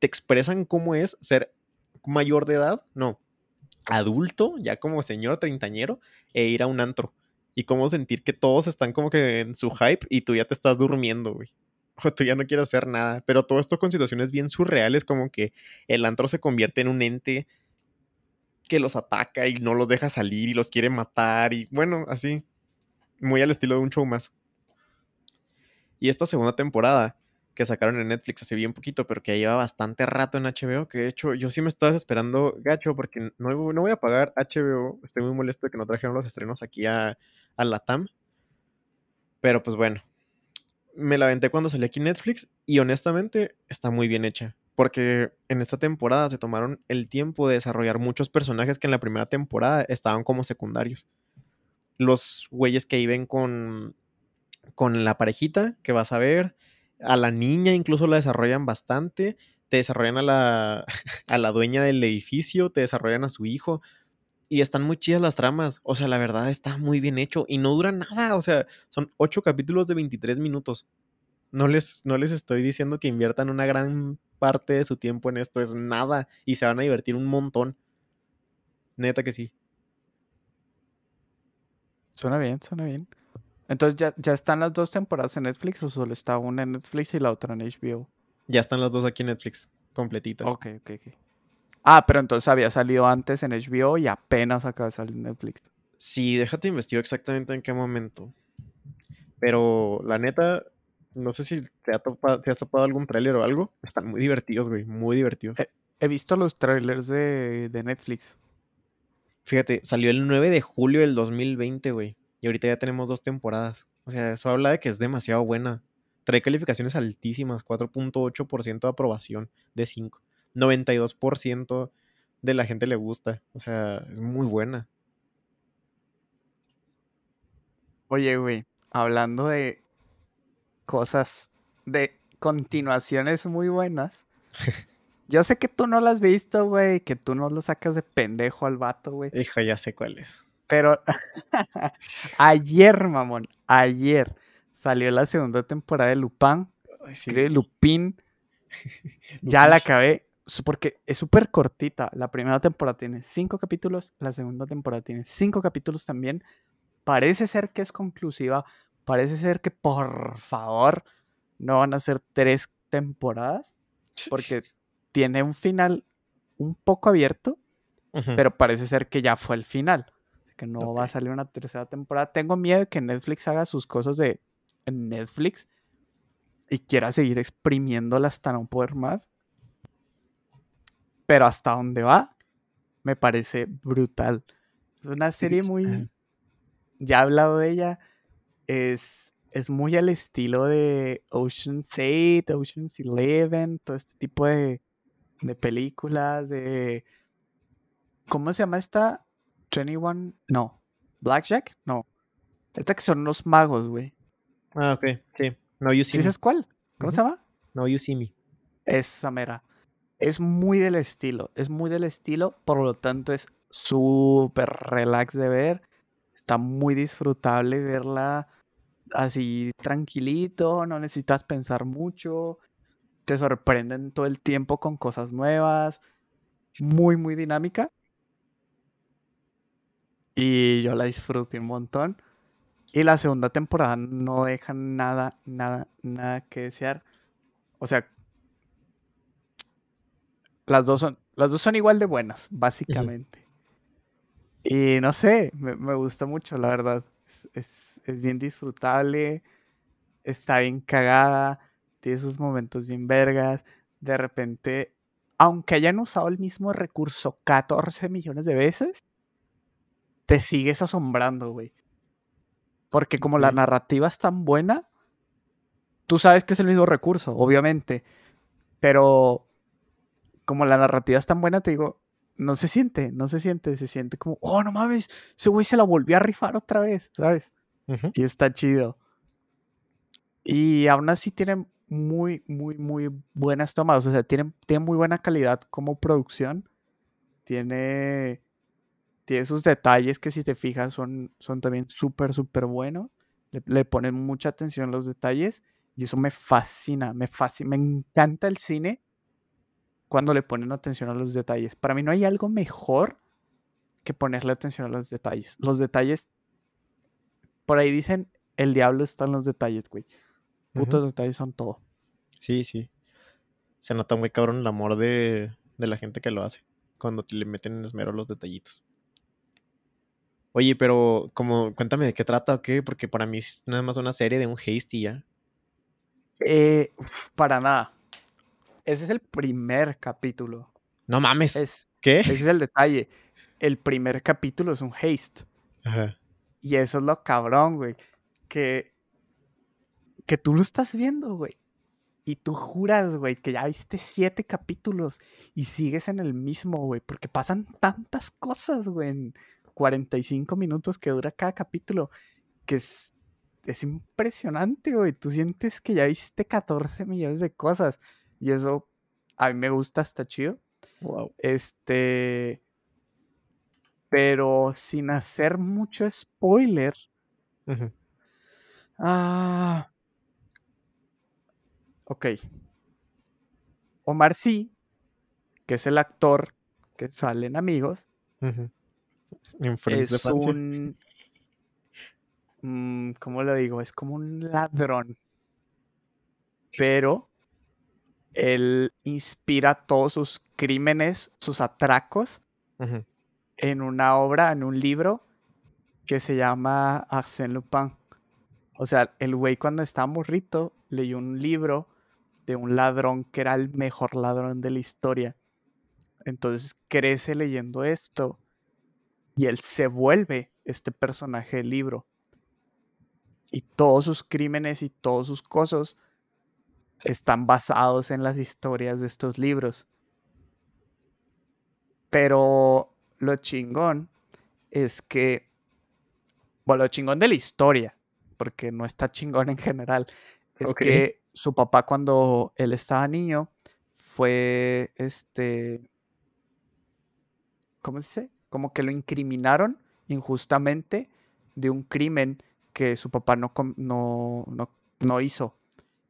te expresan cómo es ser mayor de edad, no, adulto, ya como señor treintañero, e ir a un antro. Y cómo sentir que todos están como que en su hype y tú ya te estás durmiendo, güey o tú ya no quieres hacer nada. Pero todo esto con situaciones bien surreales, como que el antro se convierte en un ente que los ataca y no los deja salir y los quiere matar y bueno, así, muy al estilo de un show más. Y esta segunda temporada que sacaron en Netflix hace bien poquito, pero que lleva bastante rato en HBO, que de hecho yo sí me estaba esperando gacho porque no, no voy a pagar HBO, estoy muy molesto de que no trajeron los estrenos aquí a, a la TAM. Pero pues bueno, me la aventé cuando salió aquí Netflix y honestamente está muy bien hecha. Porque en esta temporada se tomaron el tiempo de desarrollar muchos personajes que en la primera temporada estaban como secundarios. Los güeyes que viven con, con la parejita que vas a ver, a la niña incluso la desarrollan bastante. te desarrollan a la, a la dueña del edificio, te desarrollan a su hijo. Y están muy chidas las tramas. O sea, la verdad está muy bien hecho. Y no dura nada. O sea, son ocho capítulos de 23 minutos. No les, no les estoy diciendo que inviertan una gran parte de su tiempo en esto. Es nada. Y se van a divertir un montón. Neta que sí. Suena bien, suena bien. Entonces, ¿ya, ¿ya están las dos temporadas en Netflix o solo está una en Netflix y la otra en HBO? Ya están las dos aquí en Netflix, completitas. Ok, ok, ok. Ah, pero entonces había salido antes en HBO y apenas acaba de salir en Netflix. Sí, déjate investigar exactamente en qué momento. Pero la neta, no sé si te, ha topado, te has topado algún tráiler o algo. Están muy divertidos, güey, muy divertidos. Eh, he visto los trailers de, de Netflix. Fíjate, salió el 9 de julio del 2020, güey. Y ahorita ya tenemos dos temporadas. O sea, eso habla de que es demasiado buena. Trae calificaciones altísimas, 4.8% de aprobación de 5. 92% de la gente le gusta. O sea, es muy buena. Oye, güey, hablando de cosas, de continuaciones muy buenas. Yo sé que tú no las has visto, güey, que tú no lo sacas de pendejo al vato, güey. Hijo, ya sé cuál es. Pero ayer, mamón, ayer salió la segunda temporada de Lupin. Ay, sí. Lupin. Ya la acabé. Porque es súper cortita. La primera temporada tiene cinco capítulos. La segunda temporada tiene cinco capítulos también. Parece ser que es conclusiva. Parece ser que por favor no van a ser tres temporadas. Porque tiene un final un poco abierto. Pero parece ser que ya fue el final. Que no va a salir una tercera temporada. Tengo miedo de que Netflix haga sus cosas de en Netflix y quiera seguir exprimiéndola hasta no poder más. Pero hasta donde va, me parece brutal. Es una serie muy. Ya he hablado de ella. Es, es muy al estilo de Ocean's 8, Ocean's 11, todo este tipo de, de películas, de. ¿Cómo se llama esta? 21. No. Blackjack? No. Esta que son los magos, güey. Ah, ok, sí. No, you see ¿Sí me. sabes cuál? ¿Cómo se llama? No, you see me. Esa mera. Es muy del estilo. Es muy del estilo. Por lo tanto, es súper relax de ver. Está muy disfrutable verla así tranquilito. No necesitas pensar mucho. Te sorprenden todo el tiempo con cosas nuevas. Muy, muy dinámica. Y yo la disfruté un montón. Y la segunda temporada no deja nada, nada, nada que desear. O sea, las dos son, las dos son igual de buenas, básicamente. Y no sé, me, me gusta mucho, la verdad. Es, es- es bien disfrutable, está bien cagada, tiene esos momentos bien vergas. De repente, aunque hayan usado el mismo recurso 14 millones de veces, te sigues asombrando, güey. Porque como la narrativa es tan buena, tú sabes que es el mismo recurso, obviamente. Pero como la narrativa es tan buena, te digo, no se siente, no se siente, se siente como, oh, no mames, ese güey se la volvió a rifar otra vez, ¿sabes? Ujú. Y está chido. Y aún así tiene muy, muy, muy buenas tomas. O sea, tiene, tiene muy buena calidad como producción. Tiene, tiene sus detalles que si te fijas son, son también súper, súper buenos. Le, le ponen mucha atención a los detalles. Y eso me fascina, me fascina. Me encanta el cine cuando le ponen atención a los detalles. Para mí no hay algo mejor que ponerle atención a los detalles. Los detalles, por ahí dicen, el diablo está en los detalles, güey. Putos Ujú. detalles son todo. Sí, sí. Se nota muy cabrón el amor de, de la gente que lo hace. Cuando le meten en esmero los detallitos. Oye, pero como, cuéntame de qué trata o qué, porque para mí es nada más una serie de un haste y ya. Eh, para nada. Ese es el primer capítulo. No mames. Es, ¿Qué? ese es el detalle. El primer capítulo es un haste. Ajá. Y eso es lo cabrón, güey. Que, que tú lo estás viendo, güey. Y tú juras, güey, que ya viste siete capítulos y sigues en el mismo, güey. Porque pasan tantas cosas, güey, en 45 minutos que dura cada capítulo. Que es, es impresionante, güey. Tú sientes que ya viste 14 millones de cosas. Y eso A mí me gusta, está chido. Wow. Este. Pero sin hacer mucho spoiler. Ah. Ok. Omar sí, que es el actor que sale en Amigos. En De es un. mm, ¿Cómo lo digo? Es como un ladrón. Pero él inspira todos sus crímenes, sus atracos, en una obra, en un libro que se llama Arsène Lupin. O sea, el güey cuando estaba morrito leyó un libro de un ladrón que era el mejor ladrón de la historia. Entonces crece leyendo esto y él se vuelve este personaje del libro. Y todos sus crímenes y todos sus cosas están basados en las historias de estos libros. Pero lo chingón es que, bueno, lo chingón de la historia, porque no está chingón en general, es que su papá cuando él estaba niño fue, este, ¿cómo se dice? Como que lo incriminaron injustamente de un crimen que su papá no, no, no, no hizo.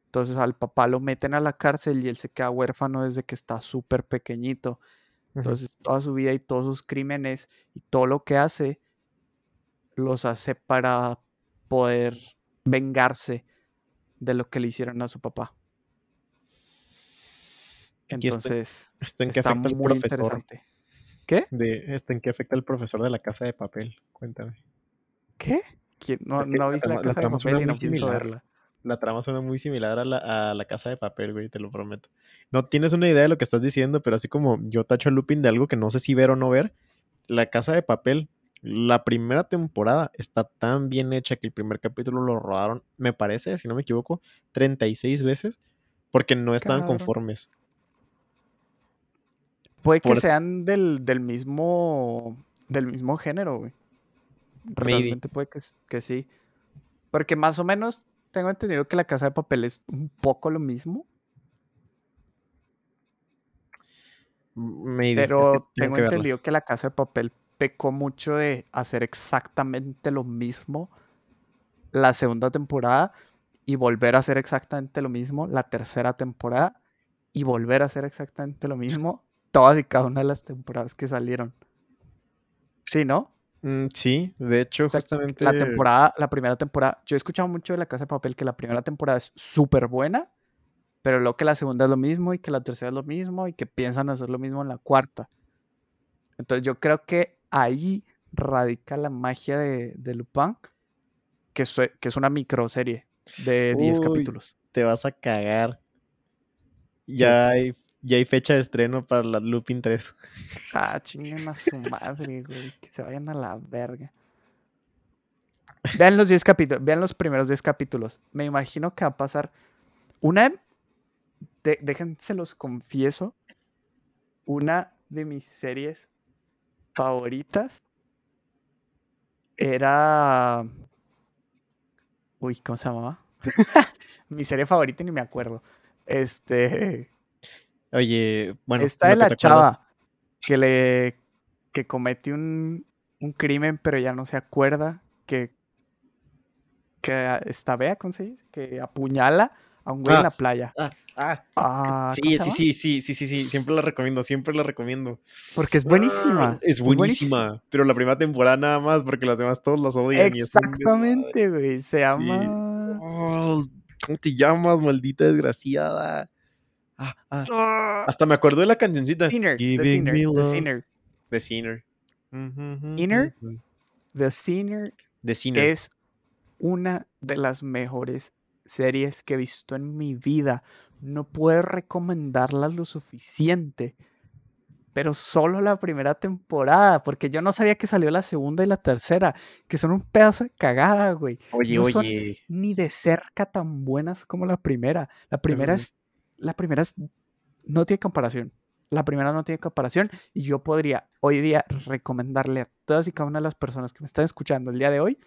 Entonces al papá lo meten a la cárcel y él se queda huérfano desde que está súper pequeñito. Entonces toda su vida y todos sus crímenes y todo lo que hace los hace para poder vengarse de lo que le hicieron a su papá. ¿Y esto, Entonces esto en qué está muy profesor? interesante. ¿Qué? De, esto en qué afecta al profesor de la casa de papel? Cuéntame. ¿Qué? ¿Quién? No, Es que no la viste la casa de papel y no pienso verla. La trama suena muy similar a la, a la casa de papel, güey, te lo prometo. No tienes una idea de lo que estás diciendo, pero así como yo tacho a Lupin de algo que no sé si ver o no ver, la casa de papel, la primera temporada está tan bien hecha que el primer capítulo lo rodaron, me parece, si no me equivoco, 36 veces, porque no estaban Cabrón. conformes. Puede que Por- sean del, del mismo del mismo género, güey. Maybe. Realmente puede que, que sí. Porque más o menos tengo entendido que la casa de papel es un poco lo mismo. Maybe, es que Pero tengo verla. entendido que la casa de papel pecó mucho de hacer exactamente lo mismo la segunda temporada y volver a hacer exactamente lo mismo la tercera temporada y volver a hacer exactamente lo mismo todas y cada una de las temporadas que salieron. Sí, ¿no? Mm, sí, de hecho, O sea, justamente... la temporada, la primera temporada, yo he escuchado mucho de La Casa de Papel que la primera temporada es súper buena, pero luego que la segunda es lo mismo y que la tercera es lo mismo y que piensan hacer lo mismo en la cuarta. Entonces yo creo que ahí radica la magia de, de Lupin, que, que es una microserie de 10 Uy, capítulos. te vas a cagar. Ya hay, ya hay fecha de estreno para la Lupin 3. Ah, chinguen a su madre, güey, que se vayan a la verga. Vean los 10 capítulos, vean los primeros 10 capítulos. Me imagino que va a pasar una de, déjense los confieso, una de mis series favoritas era Uy, ¿cómo se llamaba? Mi serie favorita ni me acuerdo. Este, Oye, bueno, esta en la acuerdas, chava que le que comete un, un crimen pero ya no se acuerda que que está vea, ¿cómo se dice? Que apuñala a un güey en Ah, la playa. ah, ah, Ah, ¿cómo sí, sí, sí, sí, sí, sí, sí, siempre la recomiendo, siempre la recomiendo. Porque es buenísima. Es buenísima. buenísima, pero la primera temporada nada más, porque las demás todos las odian. Exactamente, güey. Se Sí. llama. Oh, ¿Cómo te llamas, maldita desgraciada? Ah, ah. Ah, Hasta me acuerdo de la cancioncita. Sinner, The Sinner, The. Sinner. The Sinner. Inner. The Sinner The Sinner. es una de las mejores series que he visto en mi vida. No puedo recomendarla lo suficiente, pero solo la primera temporada, porque yo no sabía que salió la segunda y la tercera, que son un pedazo de cagada, güey. Oye, no son oye. ni de cerca tan buenas como la primera. La primera es, la primera no tiene comparación. La primera no tiene comparación y yo podría hoy día recomendarle a todas y cada una de las personas que me están escuchando el día de hoy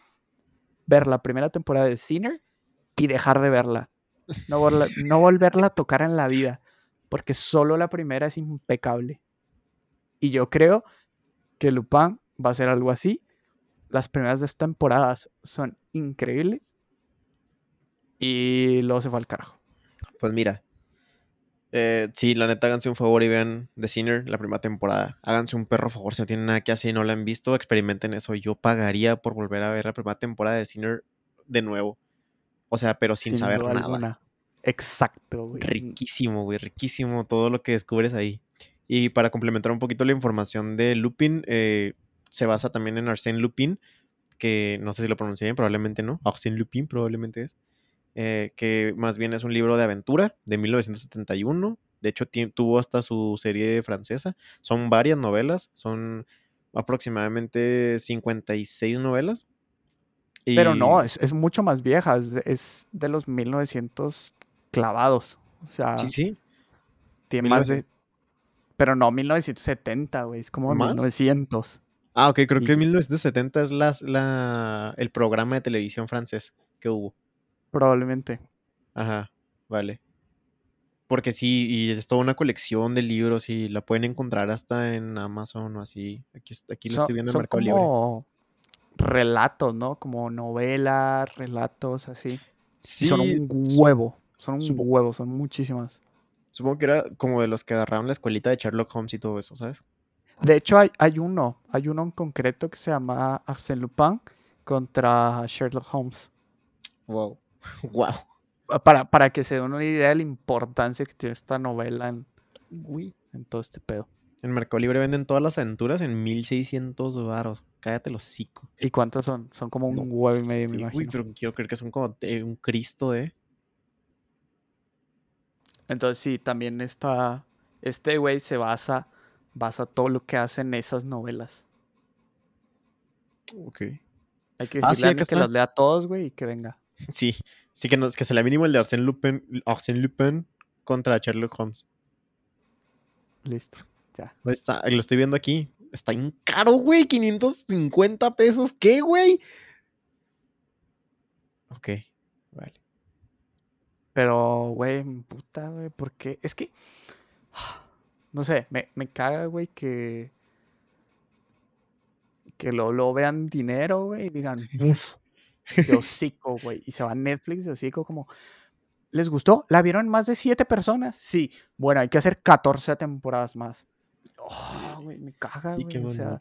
ver la primera temporada de Sinner y dejar de verla. No volverla a tocar en la vida. porque solo la primera es impecable. Y yo creo que Lupin va a ser algo así. Las primeras dos temporadas son increíbles. Y luego se fue al carajo. Pues mira. Eh, sí, la neta, háganse un favor y vean The Sinner la primera temporada. Háganse un perro favor si no tienen nada que hacer y no la han visto. Experimenten eso. Yo pagaría por volver a ver la primera temporada de Sinner de nuevo. O sea, pero sin, saber nada. Exacto, güey. Riquísimo, güey. Riquísimo todo lo que descubres ahí. Y para complementar un poquito la información de Lupin, eh, se basa también en Arsène Lupin, que no sé si lo pronuncié bien, probablemente no. Arsène Lupin probablemente es. Eh, que más bien es un libro de aventura de 1971. De hecho, tuvo hasta su serie francesa. Son varias novelas, son aproximadamente 56 novelas. Pero no, es, mucho más vieja, es, de los 1900 clavados. O sea, sí, sí. Tiene más de... Pero no, 1970, güey, es como 1900. Ah, ok, creo que 1970 es la, el programa de televisión francés que hubo. Probablemente. Ajá, vale. Porque sí, y es toda una colección de libros y la pueden encontrar hasta en Amazon o así. Aquí, aquí lo estoy viendo en Mercado como relatos, ¿no? Como novelas, relatos, así. Sí. son un huevo. Son un huevo, son muchísimas. Supongo que era como de los que agarraron la escuelita de Sherlock Holmes y todo eso, ¿sabes? De hecho, hay, hay uno, hay uno en concreto que se llama Arsène Lupin contra Sherlock Holmes. Wow. Wow. Para, para que se den una idea de la importancia que tiene esta novela en, en todo este pedo. En Mercado Libre venden todas las aventuras en 1600 varos. Cállate los cinco. ¿Y cuántas son? Son como un huevo y medio, me imagino. Uy, pero quiero creer que son como un Cristo de. Entonces sí, también está. Este güey se basa. Basa todo lo que hace en esas novelas. Ok. Hay que ah, decirle a que las lea todos, güey, y que venga. Sí, sí que, no, que se le mínimo el de Arsène Lupin, Arsène Lupin contra Sherlock Holmes. Listo, ya. Está, lo estoy viendo aquí. Está en caro, güey. 550 pesos. ¿Qué, güey? Ok, vale. Pero, güey, puta, güey, ¿por qué? Es que, no sé, me, me caga, güey, que, que lo, lo vean dinero, güey, y digan, de hocico, güey. Y se va a Netflix de hocico como, ¿les gustó? ¿La vieron más de siete personas? Sí. Bueno, hay que hacer 14 temporadas más. Oh, güey, me caga, sí, güey. O sea,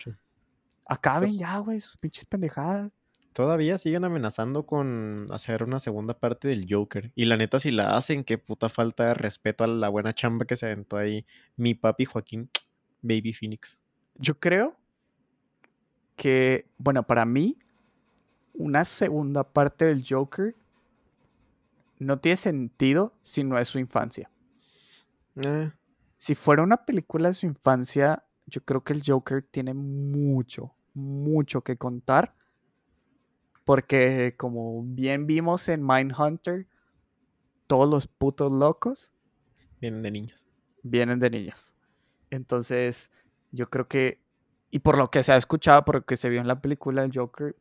acaben ya, güey, sus pinches pendejadas. Todavía siguen amenazando con hacer una segunda parte del Joker. Y la neta, si la hacen, qué puta falta de respeto a la buena chamba que se aventó ahí mi papi Joaquín Baby Phoenix. Yo creo que, bueno, para mí, una segunda parte del Joker no tiene sentido si no es su infancia. Eh. Si fuera una película de su infancia, yo creo que el Joker tiene mucho, mucho que contar. Porque como bien vimos en Mindhunter, todos los putos locos vienen de niños. Vienen de niños. Entonces, yo creo que, y por lo que se ha escuchado, por lo que se vio en la película del Joker,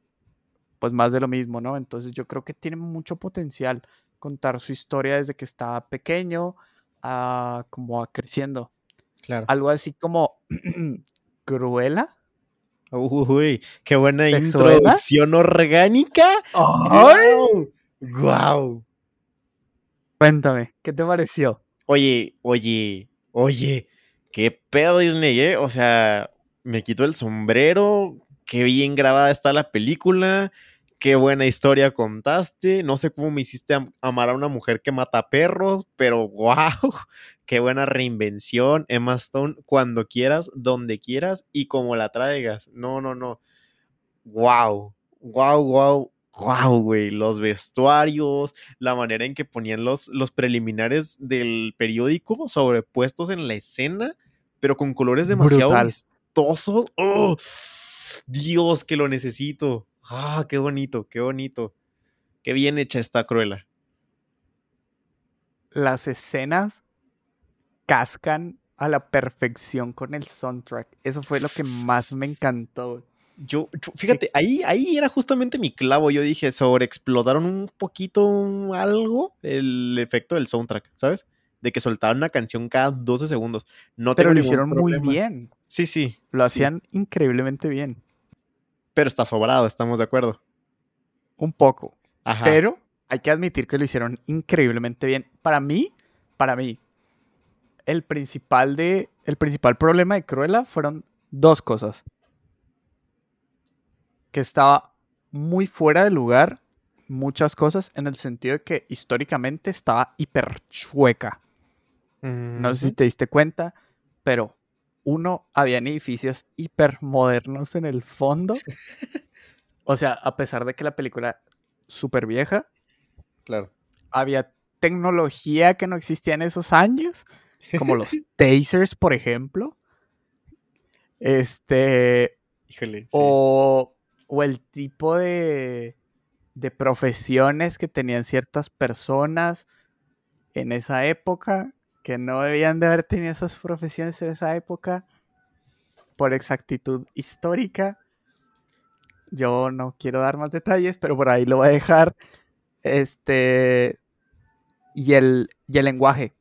pues más de lo mismo, ¿no? Entonces yo creo que tiene mucho potencial contar su historia desde que estaba pequeño a como a creciendo. Claro. Algo así como Cruella. Uy, qué buena introducción orgánica. ¡Ay! ¡Guau! Cuéntame, ¿qué te pareció? Oye, oye, oye, qué pedo Disney, ¿eh? O sea, me quito el sombrero, qué bien grabada está la película, qué buena historia contaste. No sé cómo me hiciste amar a una mujer que mata perros, pero wow, qué buena reinvención. Emma Stone, cuando quieras, donde quieras y como la traigas. No, no, no. Wow, wow, wow. Wow, güey, los vestuarios, la manera en que ponían los, los preliminares del periódico sobrepuestos en la escena, pero con colores demasiado vistosos. ¡Oh! Dios, que lo necesito. Ah, qué bonito, qué bonito. Qué bien hecha está Cruella. Las escenas cascan a la perfección con el soundtrack. Eso fue lo que más me encantó. Yo, fíjate, ahí, ahí era justamente mi clavo. Yo dije, sobreexplotaron un poquito algo el efecto del soundtrack, ¿sabes? de que soltaban una canción cada 12 segundos. No Pero lo hicieron muy bien. Sí, sí. Lo sí, hacían increíblemente bien. Pero está sobrado, estamos de acuerdo. Un poco. Ajá. Pero hay que admitir que lo hicieron increíblemente bien. Para mí, para mí, el principal, de, el principal problema de Cruella fueron dos cosas. Que estaba muy fuera de lugar muchas cosas en el sentido de que históricamente estaba hiper chueca. No sé si te diste cuenta, pero uno, habían edificios hipermodernos en el fondo. O sea, a pesar de que la película súper vieja, Claro. había tecnología que no existía en esos años, como los tasers, por ejemplo. Este, Híjole. sí. o, o el tipo de, de profesiones que tenían ciertas personas en esa época, que no debían de haber tenido esas profesiones en esa época por exactitud histórica. Yo no quiero dar más detalles, pero por ahí lo voy a dejar. Este. Y el, y el lenguaje.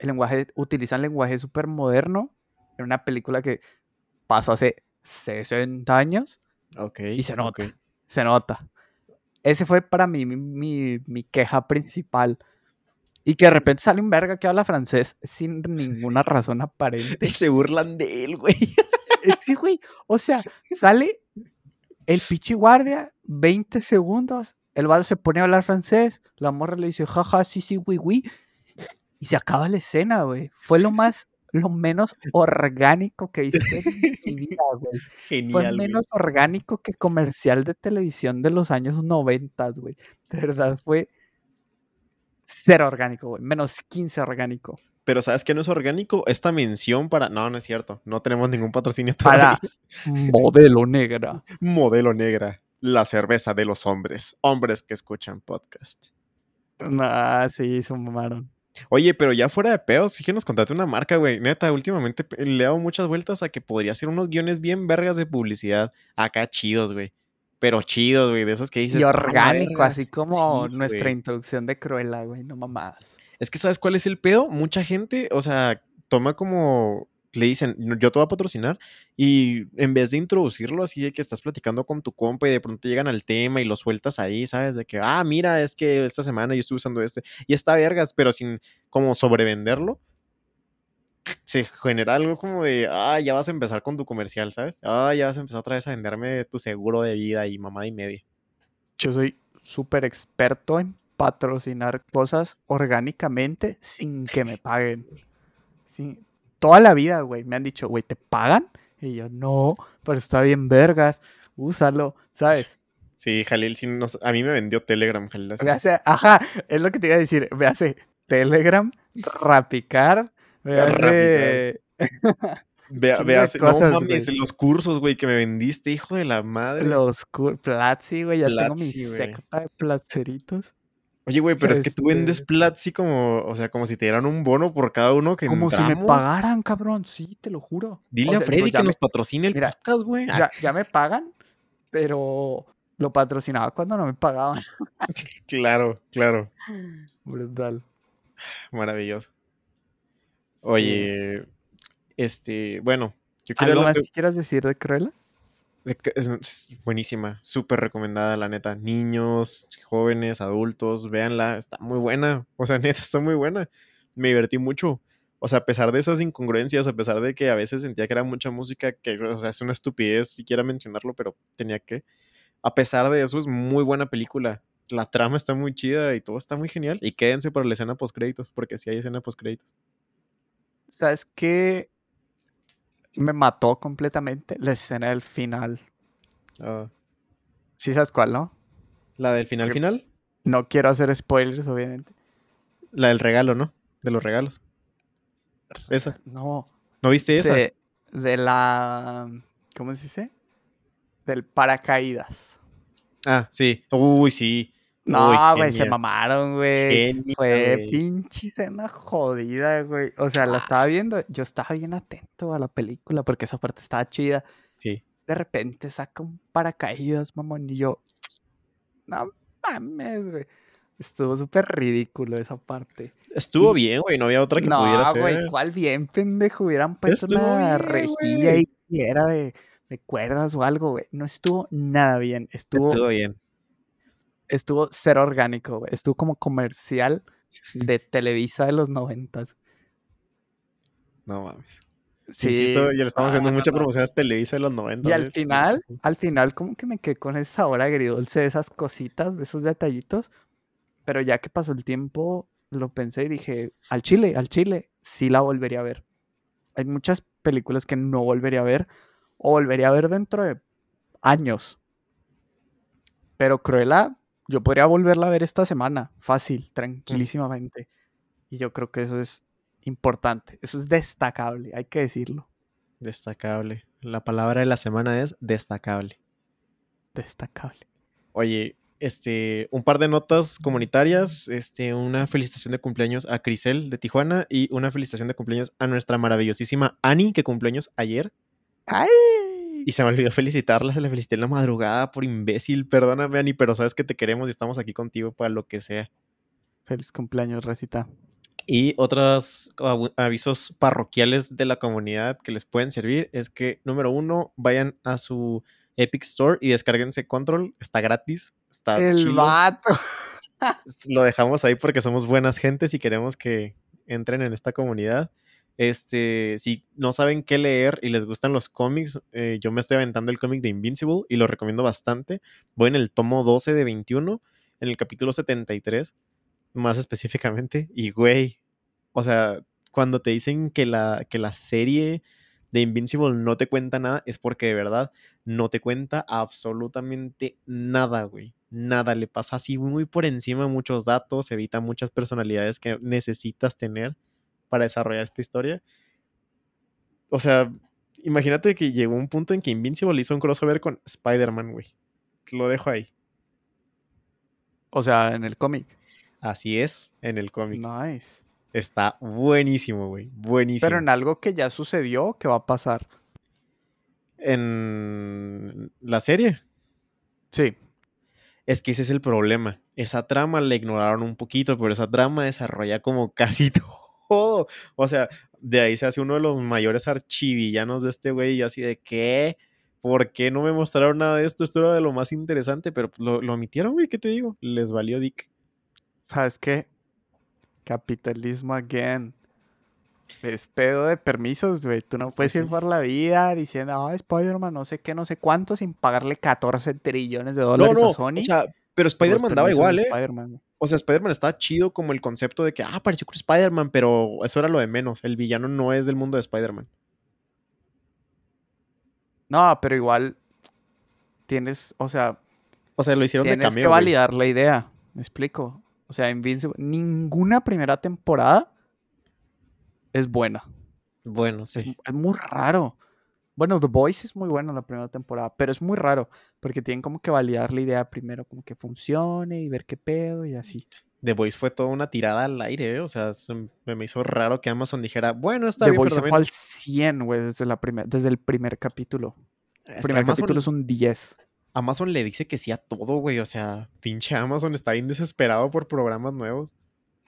El lenguaje, utilizan lenguaje súper moderno. En una película que pasó hace 60 años. Ok. Y se nota. Se nota. Ese fue para mí mi, mi- mi queja principal. Y que de repente sale un verga que habla francés sin ninguna razón aparente. Y se burlan de él, güey. Eh, Sí, güey. O sea, sale el pichi guardia, 20 segundos, el vato se pone a hablar francés, la morra le dice, jaja, sí, sí, güey, güey. Y se acaba la escena, güey. Fue lo más, lo menos orgánico que he visto en mi vida, güey. Fue Genial. güey. menos orgánico que comercial de televisión de los años 90, güey. De verdad, fue cero orgánico, güey. Menos 15 orgánico. Pero ¿sabes qué no es orgánico? Esta mención para... No, no es cierto. No tenemos ningún patrocinio todavía. Para modelo negra. Modelo negra. La cerveza de los hombres. Hombres que escuchan podcast. Ah, sí, se mamaron. Oye, pero ya fuera de pedos, sí que nos contaste una marca, güey. Neta, últimamente pe- le he dado muchas vueltas a que podría ser unos guiones bien vergas de publicidad. Acá chidos, güey. Pero chidos, güey. De esos que dices. Y "Ah, orgánico, verga". así como Sí, nuestra güey. introducción de Cruella, güey, no mamás. Es que, ¿sabes cuál es el pedo? Mucha gente, o sea, toma como. Le dicen, "No, yo te voy a patrocinar. Y en vez de introducirlo así de que estás platicando con tu compa y de pronto llegan al tema y lo sueltas ahí, ¿sabes? De que, ah, mira, es que esta semana yo estuve usando este. Y está vergas, pero sin como sobrevenderlo. Se genera algo como de, ah, ya vas a empezar con tu comercial, ¿sabes? Ah, ya vas a empezar otra vez a venderme tu seguro de vida y mamá y media. Yo soy súper experto en patrocinar cosas orgánicamente sin que me paguen. Sí, toda la vida, güey, me han dicho, güey, ¿te pagan? Y yo, no, pero está bien vergas, úsalo, ¿sabes? Sí, Jalil, sí a mí me vendió Telegram, Jalil. así. Me hace, ajá, es lo que te iba a decir, me hace Telegram, Rapicar, hace... Vea, chingo vea, de se- cosas, no mames, los cursos, güey, que me vendiste, hijo de la madre. Los cur- Platzi, güey, ya tengo mi Platzi, güey. secta de placeritos. Oye, güey, pero es que tú vendes Este- Platzi como, o sea, como si te dieran un bono por cada uno que Como si me entramos. pagaran, cabrón, sí, te lo juro. Dile O a sea, Freddy pues que me- nos patrocine el mira, podcast, güey. Ya, ya me pagan, pero lo patrocinaba cuando no me pagaban. claro, claro. Brutal. Maravilloso. Sí. Oye, este, bueno, yo quiero ¿Algo más de- que quieras decir de Cruella? es buenísima, súper recomendada, la neta. Niños, jóvenes, adultos, véanla, está muy buena. O sea, neta, está muy buena. Me divertí mucho. O sea, a pesar de esas incongruencias, a pesar de que a veces sentía que era mucha música, que, o sea, es una estupidez siquiera mencionarlo, pero tenía que. A pesar de eso, es muy buena película. La trama está muy chida y todo está muy genial. Y quédense para la escena post créditos, porque sí hay escena post créditos. ¿Sabes qué? Me mató completamente la escena del final. Ah, Sí sabes cuál, ¿no? la del final final, No quiero hacer spoilers, obviamente. la del regalo, ¿no? De los regalos. Esa. No. ¿No viste esa? De, de la... ¿Cómo se dice? Del paracaídas. Ah, sí. Uy, sí. No, güey, se mamaron, güey. Fue güey. pinche escena jodida, güey. O sea, la Ah. estaba viendo, yo estaba bien atento a la película porque esa parte estaba chida. Sí. De repente saca un paracaídas, mamón, y yo, no mames, güey. Estuvo súper ridículo esa parte. Estuvo Y- bien, güey, no había otra que pudiera No, ser. güey, ¿cuál bien, pendejo? Hubieran puesto Estuvo una bien, rejilla y era de, de cuerdas o algo, güey. No estuvo nada bien. Estuvo, Estuvo bien. Estuvo cero orgánico, güey. Estuvo como comercial de Televisa de los noventas. No mames. Sí. Insisto, ya le estamos haciendo mucha promoción a Televisa de los 90. Y al final, al final como que me quedé con ese sabor agridulce de esas cositas, de esos detallitos. Pero ya que pasó el tiempo, lo pensé y dije, al chile, al chile, sí la volvería a ver. Hay muchas películas que no volvería a ver o volvería a ver dentro de años. Pero Cruella, yo podría volverla a ver esta semana, fácil, tranquilísimamente. Y yo creo que eso es importante, eso es destacable, hay que decirlo, Destacable. La palabra de la semana es destacable. destacable. Oye, este, un par de notas comunitarias, este, una felicitación de cumpleaños a Crisel de Tijuana y una felicitación de cumpleaños a nuestra maravillosísima Ani, que cumpleaños ayer. ¡Ay! Y se me olvidó felicitarla, se la felicité en la madrugada por imbécil. Perdóname, Ani, pero sabes que te queremos y estamos aquí contigo para lo que sea. Feliz cumpleaños, Recita. Y otros avisos parroquiales de la comunidad que les pueden servir es que, número uno, vayan a su Epic Store y descárguense Control. Está gratis. Está El chilo. vato. Lo dejamos ahí porque somos buenas gentes y queremos que entren en esta comunidad. Este, si no saben qué leer y les gustan los cómics, eh, yo me estoy aventando el cómic de Invincible y lo recomiendo bastante. Voy en el tomo 12 de 21, en el capítulo 73, más específicamente. Y güey, o sea, cuando te dicen que la, que la serie de Invincible no te cuenta nada, es porque de verdad no te cuenta absolutamente nada, güey. Nada, le pasa así muy por encima muchos datos, evita muchas personalidades que necesitas tener para desarrollar esta historia. O sea, imagínate que llegó un punto en que Invincible hizo un crossover con Spider-Man, güey. Lo dejo ahí. O sea, en el cómic. Así es, en el cómic. Nice. Está buenísimo, güey. Buenísimo. Pero en algo que ya sucedió, ¿qué va a pasar? en la serie. Sí. Es que ese es el problema. Esa trama la ignoraron un poquito, pero esa trama desarrolla como casi todo. O sea, de ahí se hace uno de los mayores archivillanos de este güey. Y así de qué. ¿Por qué no me mostraron nada de esto? Esto era de lo más interesante, pero pues, lo, lo omitieron, güey. ¿Qué te digo? Les valió Dick. ¿Sabes qué? Capitalismo again. Es pedo de permisos, güey. Tú no puedes Pues ir sí. por la vida diciendo, ah, Spider-Man, no sé qué, no sé cuánto, sin pagarle 14 trillones de dólares no. a Sony. O sea, pero Spider-Man daba igual, ¿eh? O sea, Spider-Man estaba chido como el concepto de que, ah, apareció con Spider-Man, pero eso era lo de menos. El villano no es del mundo de Spider-Man. No, pero igual tienes, o sea, O sea, lo hicieron de tienes que güey. validar la idea. ¿Me explico? O sea, Invincible, ninguna primera temporada es buena. Bueno, Es, sí. es muy raro. Bueno, The Voice es muy bueno la primera temporada, pero es muy raro porque tienen como que validar la idea primero, como que funcione y ver qué pedo y así. The Voice fue toda una tirada al aire, ¿eh? O sea, se me me hizo raro que Amazon dijera, bueno, está The bien, Voice pero se fue al también- 100, güey, desde, la primer- desde el primer capítulo. Es El primer Amazon, capítulo es un 10. Amazon le dice que sí a todo, güey. O sea, pinche Amazon está bien desesperado por programas nuevos.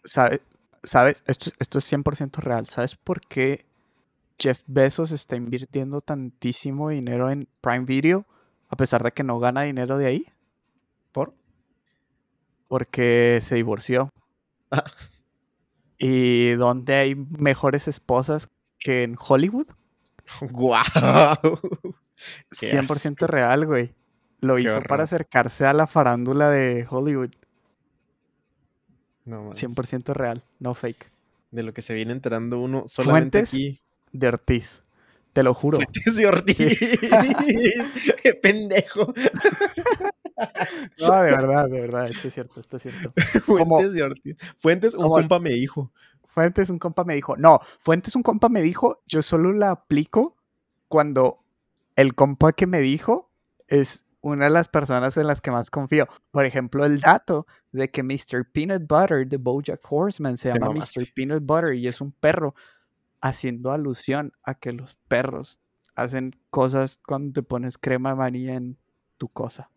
¿Sabe- ¿Sabes? Esto, esto es 100% real. ¿Sabes por qué Jeff Bezos está invirtiendo tantísimo dinero en Prime Video a pesar de que no gana dinero de ahí? ¿Por? Porque se divorció. Ah. ¿Y dónde hay mejores esposas que en Hollywood? ¡Guau! Qué 100% asco. real, güey. Lo Qué hizo horror. para acercarse a la farándula de Hollywood. No, mames. 100% real, no fake. De lo que se viene enterando uno solamente Fuentes aquí. De Ortiz. Te lo juro. Fuentes de Ortiz. ¡Qué pendejo! No, de verdad, de verdad, esto es cierto, esto es cierto. Como- Fuentes de Ortiz. Fuentes, un como compa me dijo. Fuentes, un compa me dijo, no, Fuentes, un compa me dijo, yo solo la aplico cuando el compa que me dijo es una de las personas en las que más confío. Por ejemplo, el dato de que Mr. Peanut Butter de Bojack Horseman se llama. Mr. Peanut Butter y es un perro, haciendo alusión a que los perros hacen cosas cuando te pones crema de maní en tu cosa.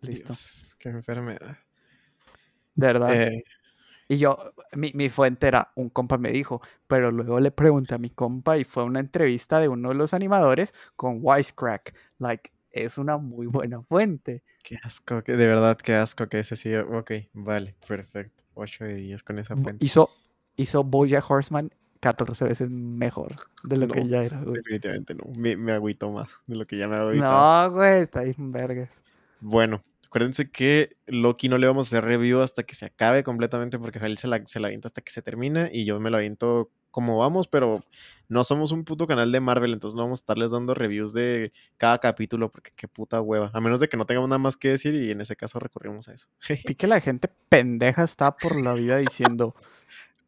Listo. Dios, qué enfermedad. De verdad. Eh, Y yo, mi, mi fuente era, un compa me dijo, pero luego le pregunté a mi compa y fue una entrevista de uno de los animadores con Wisecrack. Like, es una muy buena fuente. qué asco, que de verdad, qué asco que ese sí. Ok, vale, perfecto. 8 de 10 con esa fuente. Hizo, hizo Bojack Horseman 14 veces mejor de lo que ya era, güey. Definitivamente no. Me, me agüito más de lo que ya me agüitado. No, güey, está bien vergas. Bueno, acuérdense que Loki no le vamos a hacer review hasta que se acabe completamente porque Jalil se la, se la avienta hasta que se termina y yo me la aviento como vamos, pero no somos un puto canal de Marvel, entonces no vamos a estarles dando reviews de cada capítulo porque qué puta hueva. A menos de que no tengamos nada más que decir y en ese caso recurrimos a eso. Vi que la gente pendeja está por la vida diciendo,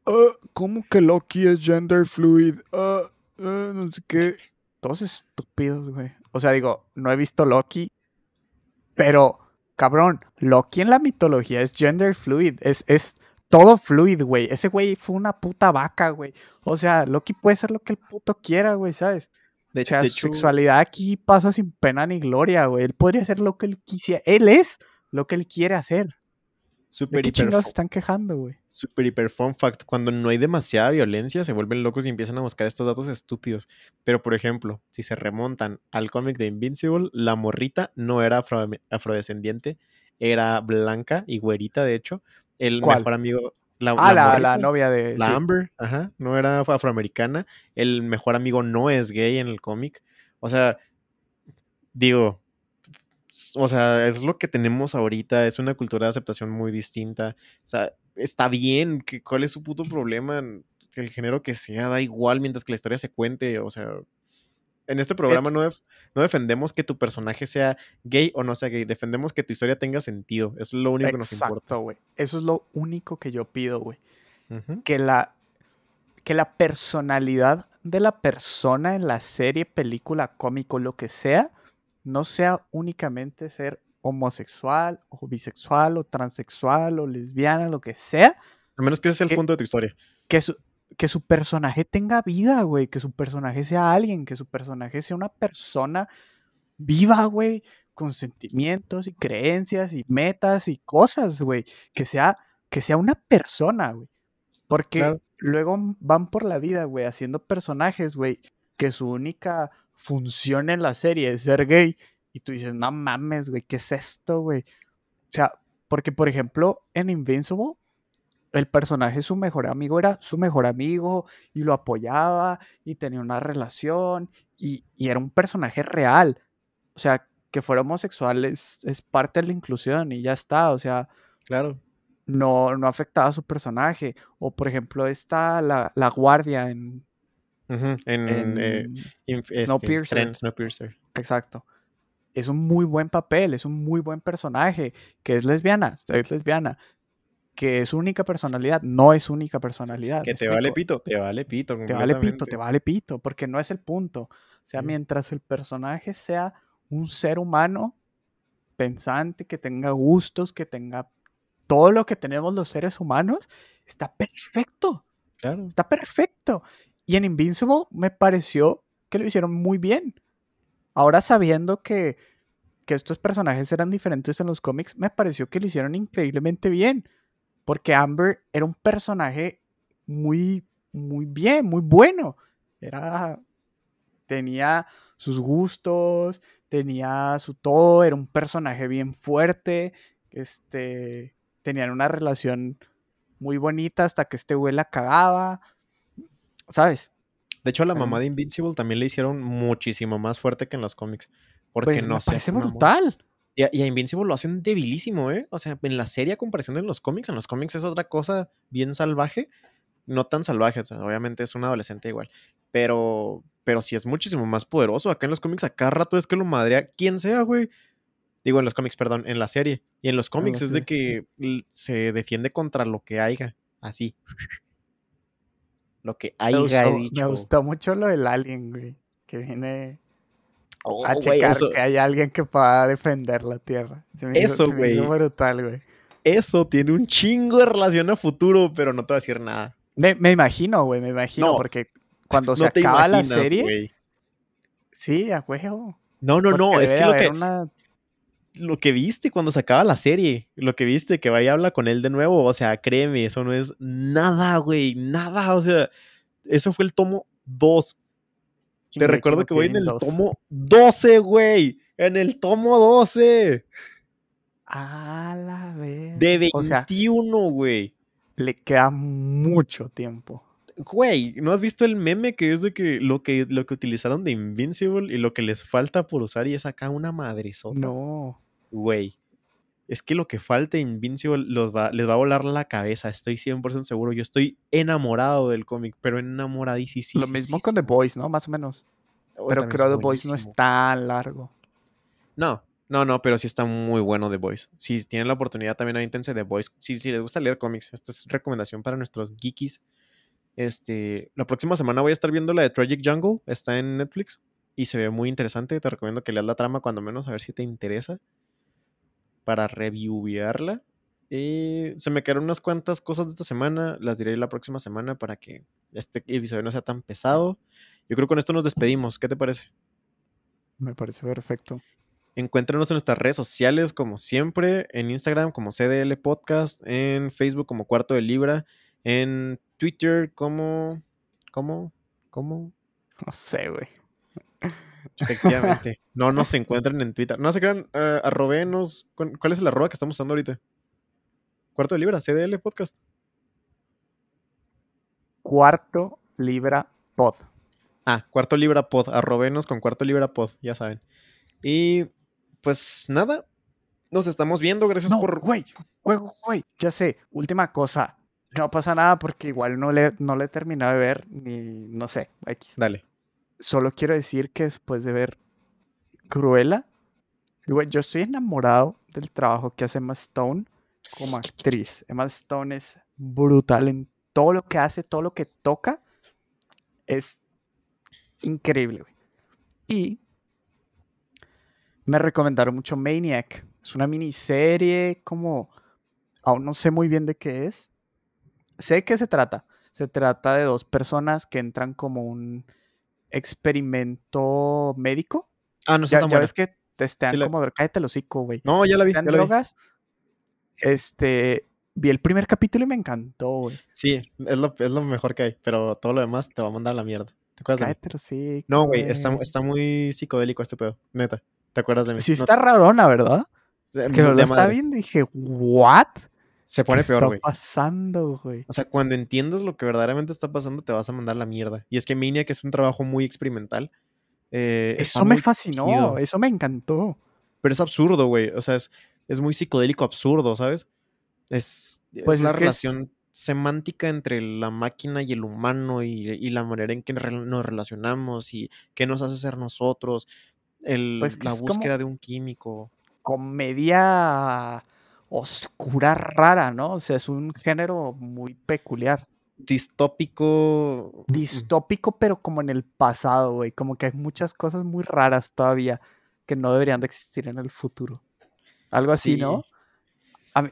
"Ah, ¿cómo que Loki es gender fluid? Ah, ah, no sé qué. Todos estúpidos, güey. O sea, digo, no he visto Loki, pero, cabrón, Loki en la mitología es gender fluid. Es, es todo fluid, güey. Ese güey fue una puta vaca, güey. O sea, Loki puede ser lo que el puto quiera, güey, ¿sabes? De, O sea, de su hecho, sexualidad aquí pasa sin pena ni gloria, güey. Él podría hacer lo que él quisiera. Él es lo que él quiere hacer. ¿De super qué hiper, están quejando, güey? super hiper fun fact, cuando no hay demasiada violencia se vuelven locos y empiezan a buscar estos datos estúpidos. Pero por ejemplo, si se remontan al cómic de Invincible, la morrita no era afro- afrodescendiente, era blanca y güerita, de hecho. El ¿Cuál? mejor amigo, la, Ah, la la, novia de. la sí. Amber, ajá, no era af- afroamericana. El mejor amigo no es gay en el cómic. O sea, digo, o sea, es lo que tenemos ahorita, es una cultura de aceptación muy distinta. O sea, está bien, ¿cuál es su puto problema? El género que sea, da igual mientras que la historia se cuente. O sea, en este programa no, def- no defendemos que tu personaje sea gay o no sea gay, defendemos que tu historia tenga sentido. Eso es lo único que nos importa. Exacto, güey. Eso es lo único que yo pido, güey. Que la, que la personalidad de la persona en la serie, película, cómico, lo que sea, no sea únicamente ser homosexual o bisexual o transexual o lesbiana, lo que sea, A menos que ese sea el que- punto de tu historia. que su, que su personaje tenga vida, güey, que su personaje sea alguien, que su personaje sea una persona viva, güey, con sentimientos y creencias y metas y cosas, güey, que sea, que sea una persona, güey. Porque Claro. luego van por la vida, güey, haciendo personajes, güey, que su única función en la serie es ser gay. Y tú dices, no mames, güey, ¿qué es esto, güey? O sea, porque, por ejemplo, en Invincible, el personaje, su mejor amigo, era su mejor amigo y lo apoyaba y tenía una relación y, y era un personaje real. O sea, que fuera homosexual es, es parte de la inclusión y ya está. O sea, Claro. no, no afectaba a su personaje. O, por ejemplo, está la, la guardia en, En, eh, en- este, Snowpiercer. Exacto. Es un muy buen papel, es un muy buen personaje, que es lesbiana, es lesbiana, que es única personalidad, no es única personalidad. Que ¿me te vale pito, te vale pito. Te vale pito, te vale pito, porque no es el punto. O sea, Sí. mientras el personaje sea un ser humano pensante, que tenga gustos, que tenga todo lo que tenemos los seres humanos, está perfecto, Claro. está perfecto. Y en Invincible me pareció que lo hicieron muy bien. Ahora sabiendo que, que estos personajes eran diferentes en los cómics, me pareció que lo hicieron increíblemente bien. Porque Amber era un personaje muy, muy bien, muy bueno. Era. Tenía sus gustos, tenía su todo, era un personaje bien fuerte. Este. Tenían una relación muy bonita hasta que este güey la cagaba. ¿Sabes? De hecho, a la mamá de Invincible también le hicieron muchísimo más fuerte que en los cómics. Porque Pues no me sé. parece brutal. Y a, y a Invincible lo hacen debilísimo, ¿eh? O sea, en la serie a comparación de los cómics, en los cómics es otra cosa bien salvaje. No tan salvaje, o sea, obviamente es un adolescente igual. Pero, pero sí es muchísimo más poderoso. Acá en los cómics, a cada rato es que lo madrea quien sea, güey. Digo, en los cómics, perdón, en la serie. Y en los cómics es de que se defiende contra lo que haya. Así. Lo que gustó, me gustó mucho lo del alien, güey. Que viene Oh, a güey, checar que hay alguien que pueda defender la Tierra. Se me hizo, Eso, güey. brutal, güey. eso tiene un chingo de relación a futuro, pero no te voy a decir nada. Me, me imagino, güey, me imagino, No, porque cuando se no acaba la serie, sí, a huevo. No, no, porque no, es que lo que, una- lo que viste cuando se acaba la serie, lo que viste que vaya a hablar con él de nuevo, o sea, créeme, eso no es nada, güey, nada, o sea, eso fue el tomo 2. Te recuerdo que voy en el tomo 12, güey, en el tomo 12. A la vez. De 21, güey. le queda mucho tiempo. Güey, ¿no has visto el meme que es de que lo que, lo que utilizaron de Invincible y lo que les falta por usar y es acá una madresota? No. Güey, es que lo que falta Invincible los va, les va a volar la cabeza, estoy 100% seguro. Yo estoy enamorado del cómic, pero enamoradísimo. Lo mismo con The Boys, ¿no? Más o menos. Oh, pero creo que The Boys no es tan largo. No, no, no, pero sí está muy bueno The Boys. Si tienen la oportunidad también avítense The Boys. Si, si les gusta leer cómics, esto es recomendación para nuestros geekies. Este, la próxima semana voy a estar viendo la de Tragic Jungle, está en Netflix y se ve muy interesante. Te recomiendo que leas la trama cuando menos a ver si te interesa para reviewarla. Eh, se me quedaron unas cuantas cosas de esta semana, las diré la próxima semana para que este episodio no sea tan pesado. Yo creo que con esto nos despedimos. ¿Qué te parece? Me parece perfecto. Encuéntranos en nuestras redes sociales, como siempre, en Instagram como CDL Podcast, en Facebook como Cuarto de Libra, en Twitter como... ¿Cómo? ¿Cómo? No sé, güey. Efectivamente. no nos encuentran en Twitter. No se crean, uh, arrobenos. ¿Cuál es el arroba que estamos usando ahorita? Cuarto de Libra, CDL Podcast. Cuarto Libra Pod. Ah, Cuarto Libra Pod. Arrobenos con Cuarto Libra Pod, ya saben. Y pues nada, nos estamos viendo. Gracias por. Güey, güey, güey. Ya sé, última cosa. No pasa nada porque igual no le, no le he terminado de ver, ni no sé. X. Dale. Solo quiero decir que después de ver Cruella, yo estoy enamorado del trabajo que hace Emma Stone como actriz. Emma Stone es brutal en todo lo que hace, todo lo que toca. Es increíble, Y me recomendaron mucho Maniac. Es una miniserie como... Aún no sé muy bien de qué es. Sé de qué se trata. Se trata de dos personas que entran como un experimento médico. Ah, no sé ya, ya ves que testean como... Cállate el hocico, güey. No, ya la vi. Ya drogas. Este... Vi el primer capítulo y me encantó, güey. Sí, es lo, es lo mejor que hay, pero todo lo demás te va a mandar a la mierda. ¿Te acuerdas Cállate el hocico, No, güey, está, está muy psicodélico este pedo, neta. ¿Te acuerdas de mí? Sí, está rarona, ¿verdad? Que lo está viendo y dije, ¿what? Se pone peor, güey. ¿Qué está pasando, güey? O sea, cuando entiendas lo que verdaderamente está pasando, te vas a mandar la mierda. Y es que Minia, que es un trabajo muy experimental. Eh, eso me fascinó, eso me encantó. Pero es absurdo, güey. O sea, es, es muy psicodélico absurdo, ¿sabes? Es, pues la relación semántica entre la máquina y el humano y, la manera en que nos relacionamos y qué nos hace ser nosotros. El, pues la búsqueda de un químico. Comedia oscura rara, ¿no? O sea, es un género muy peculiar. Distópico. Distópico, pero como en el pasado, güey. Como que hay muchas cosas muy raras todavía que no deberían de existir en el futuro. Algo así, ¿no? A mí,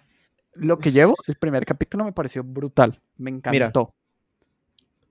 lo que llevo, el primer capítulo me pareció brutal. Me encantó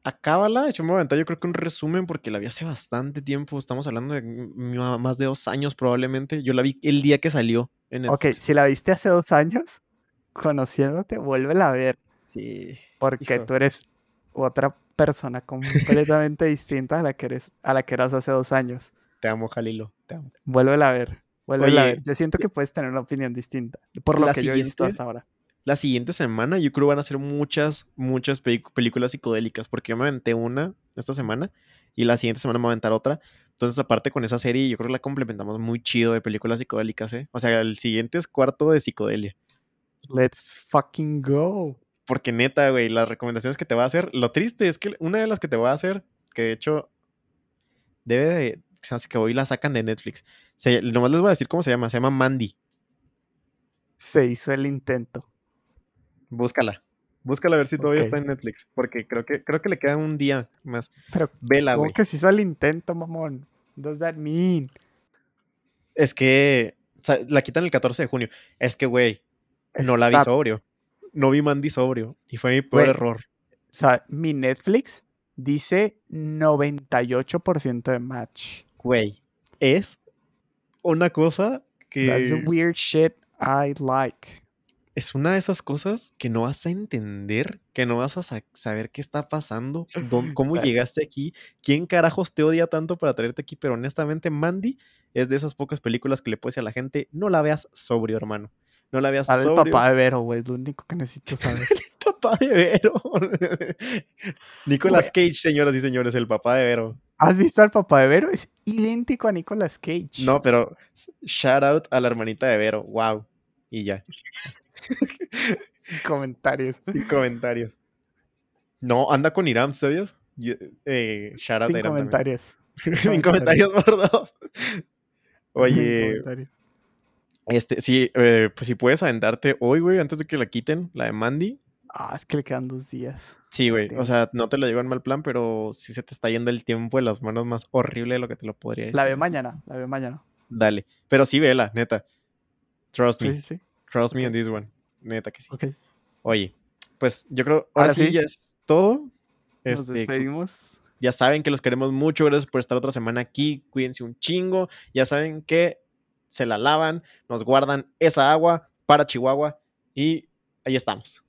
acábala, echame un yo creo que un resumen, porque la vi hace bastante tiempo, estamos hablando de más de dos años probablemente, yo la vi el día que salió. En ok, si la viste hace dos años, conociéndote, vuélvela a ver. Sí. Porque tú eres otra persona completamente distinta a la, que eres, a la que eras hace dos años. Te amo, Jalilo, te amo. Vuélvela a ver, vuélvela a ver. Yo siento que puedes tener una opinión distinta, por lo que yo he visto hasta ahora la siguiente semana yo creo van a ser muchas, muchas películas psicodélicas, porque yo me aventé una esta semana y la siguiente semana me voy a aventar otra. Entonces, aparte con esa serie, yo creo que la complementamos muy chido de películas psicodélicas, ¿eh? O sea, el siguiente es cuarto de psicodelia. Let's fucking go. Porque neta, güey, las recomendaciones que te voy a hacer, lo triste es que una de las que te voy a hacer, que de hecho debe de, o sea, que hoy la sacan de Netflix. Se, nomás les voy a decir cómo se llama, se llama Mandy. Se hizo el intento. Búscala. Búscala a ver si todavía está en Netflix. Porque creo que, creo que le queda un día más. Pero, Vela, güey. ¿Cómo que se hizo el intento, mamón? Does that mean? Es que. la quitan el 14 de junio. Es que, güey. No la vi sobrio. No vi Mandy sobrio. Y fue mi peor error. O sea, mi Netflix dice 98% de match. Güey. Es una cosa That's the que weird shit I like. Es una de esas cosas que no vas a entender, que no vas a sa- saber qué está pasando, dón- cómo llegaste aquí, quién carajos te odia tanto para traerte aquí, pero honestamente Mandy es de esas pocas películas que le puedes decir a la gente, no la veas sobrio, hermano. No la veas Sale el sobrio. papá de Vero, güey. Es lo único que necesito saber. papá de Vero. Nicolas. Cage, señoras y señores, el papá de Vero. ¿Has visto al papá de Vero? Es idéntico a Nicolas Cage. No, pero shout out a la hermanita de Vero. Wow. Y ya. Comentarios. Comentarios. No, anda con Iram, ¿sabías? Eh, shout out a Sin Iram también. comentarios. Sin comentarios por dos. Sin Oye, comentarios. este, sí, eh, pues si puedes aventarte hoy, güey, antes de que la quiten, la de Mandy. Ah, es que le quedan dos días. Sí, güey. O sea, no te lo digo en mal plan, pero sí se te está yendo el tiempo de las manos más horrible de lo que te lo podría decir. La así. mañana. La veo mañana. Dale. Pero sí, vela, neta. Trust me. sí, sí. Trust me on this one. Neta que sí. Ok. Oye, pues yo creo, ahora Ahora sí sí. ya es todo. Nos Este, despedimos. ya saben que los queremos mucho. Gracias por estar otra semana aquí. Cuídense un chingo. Ya saben que se la lavan, nos guardan esa agua para Chihuahua y ahí estamos.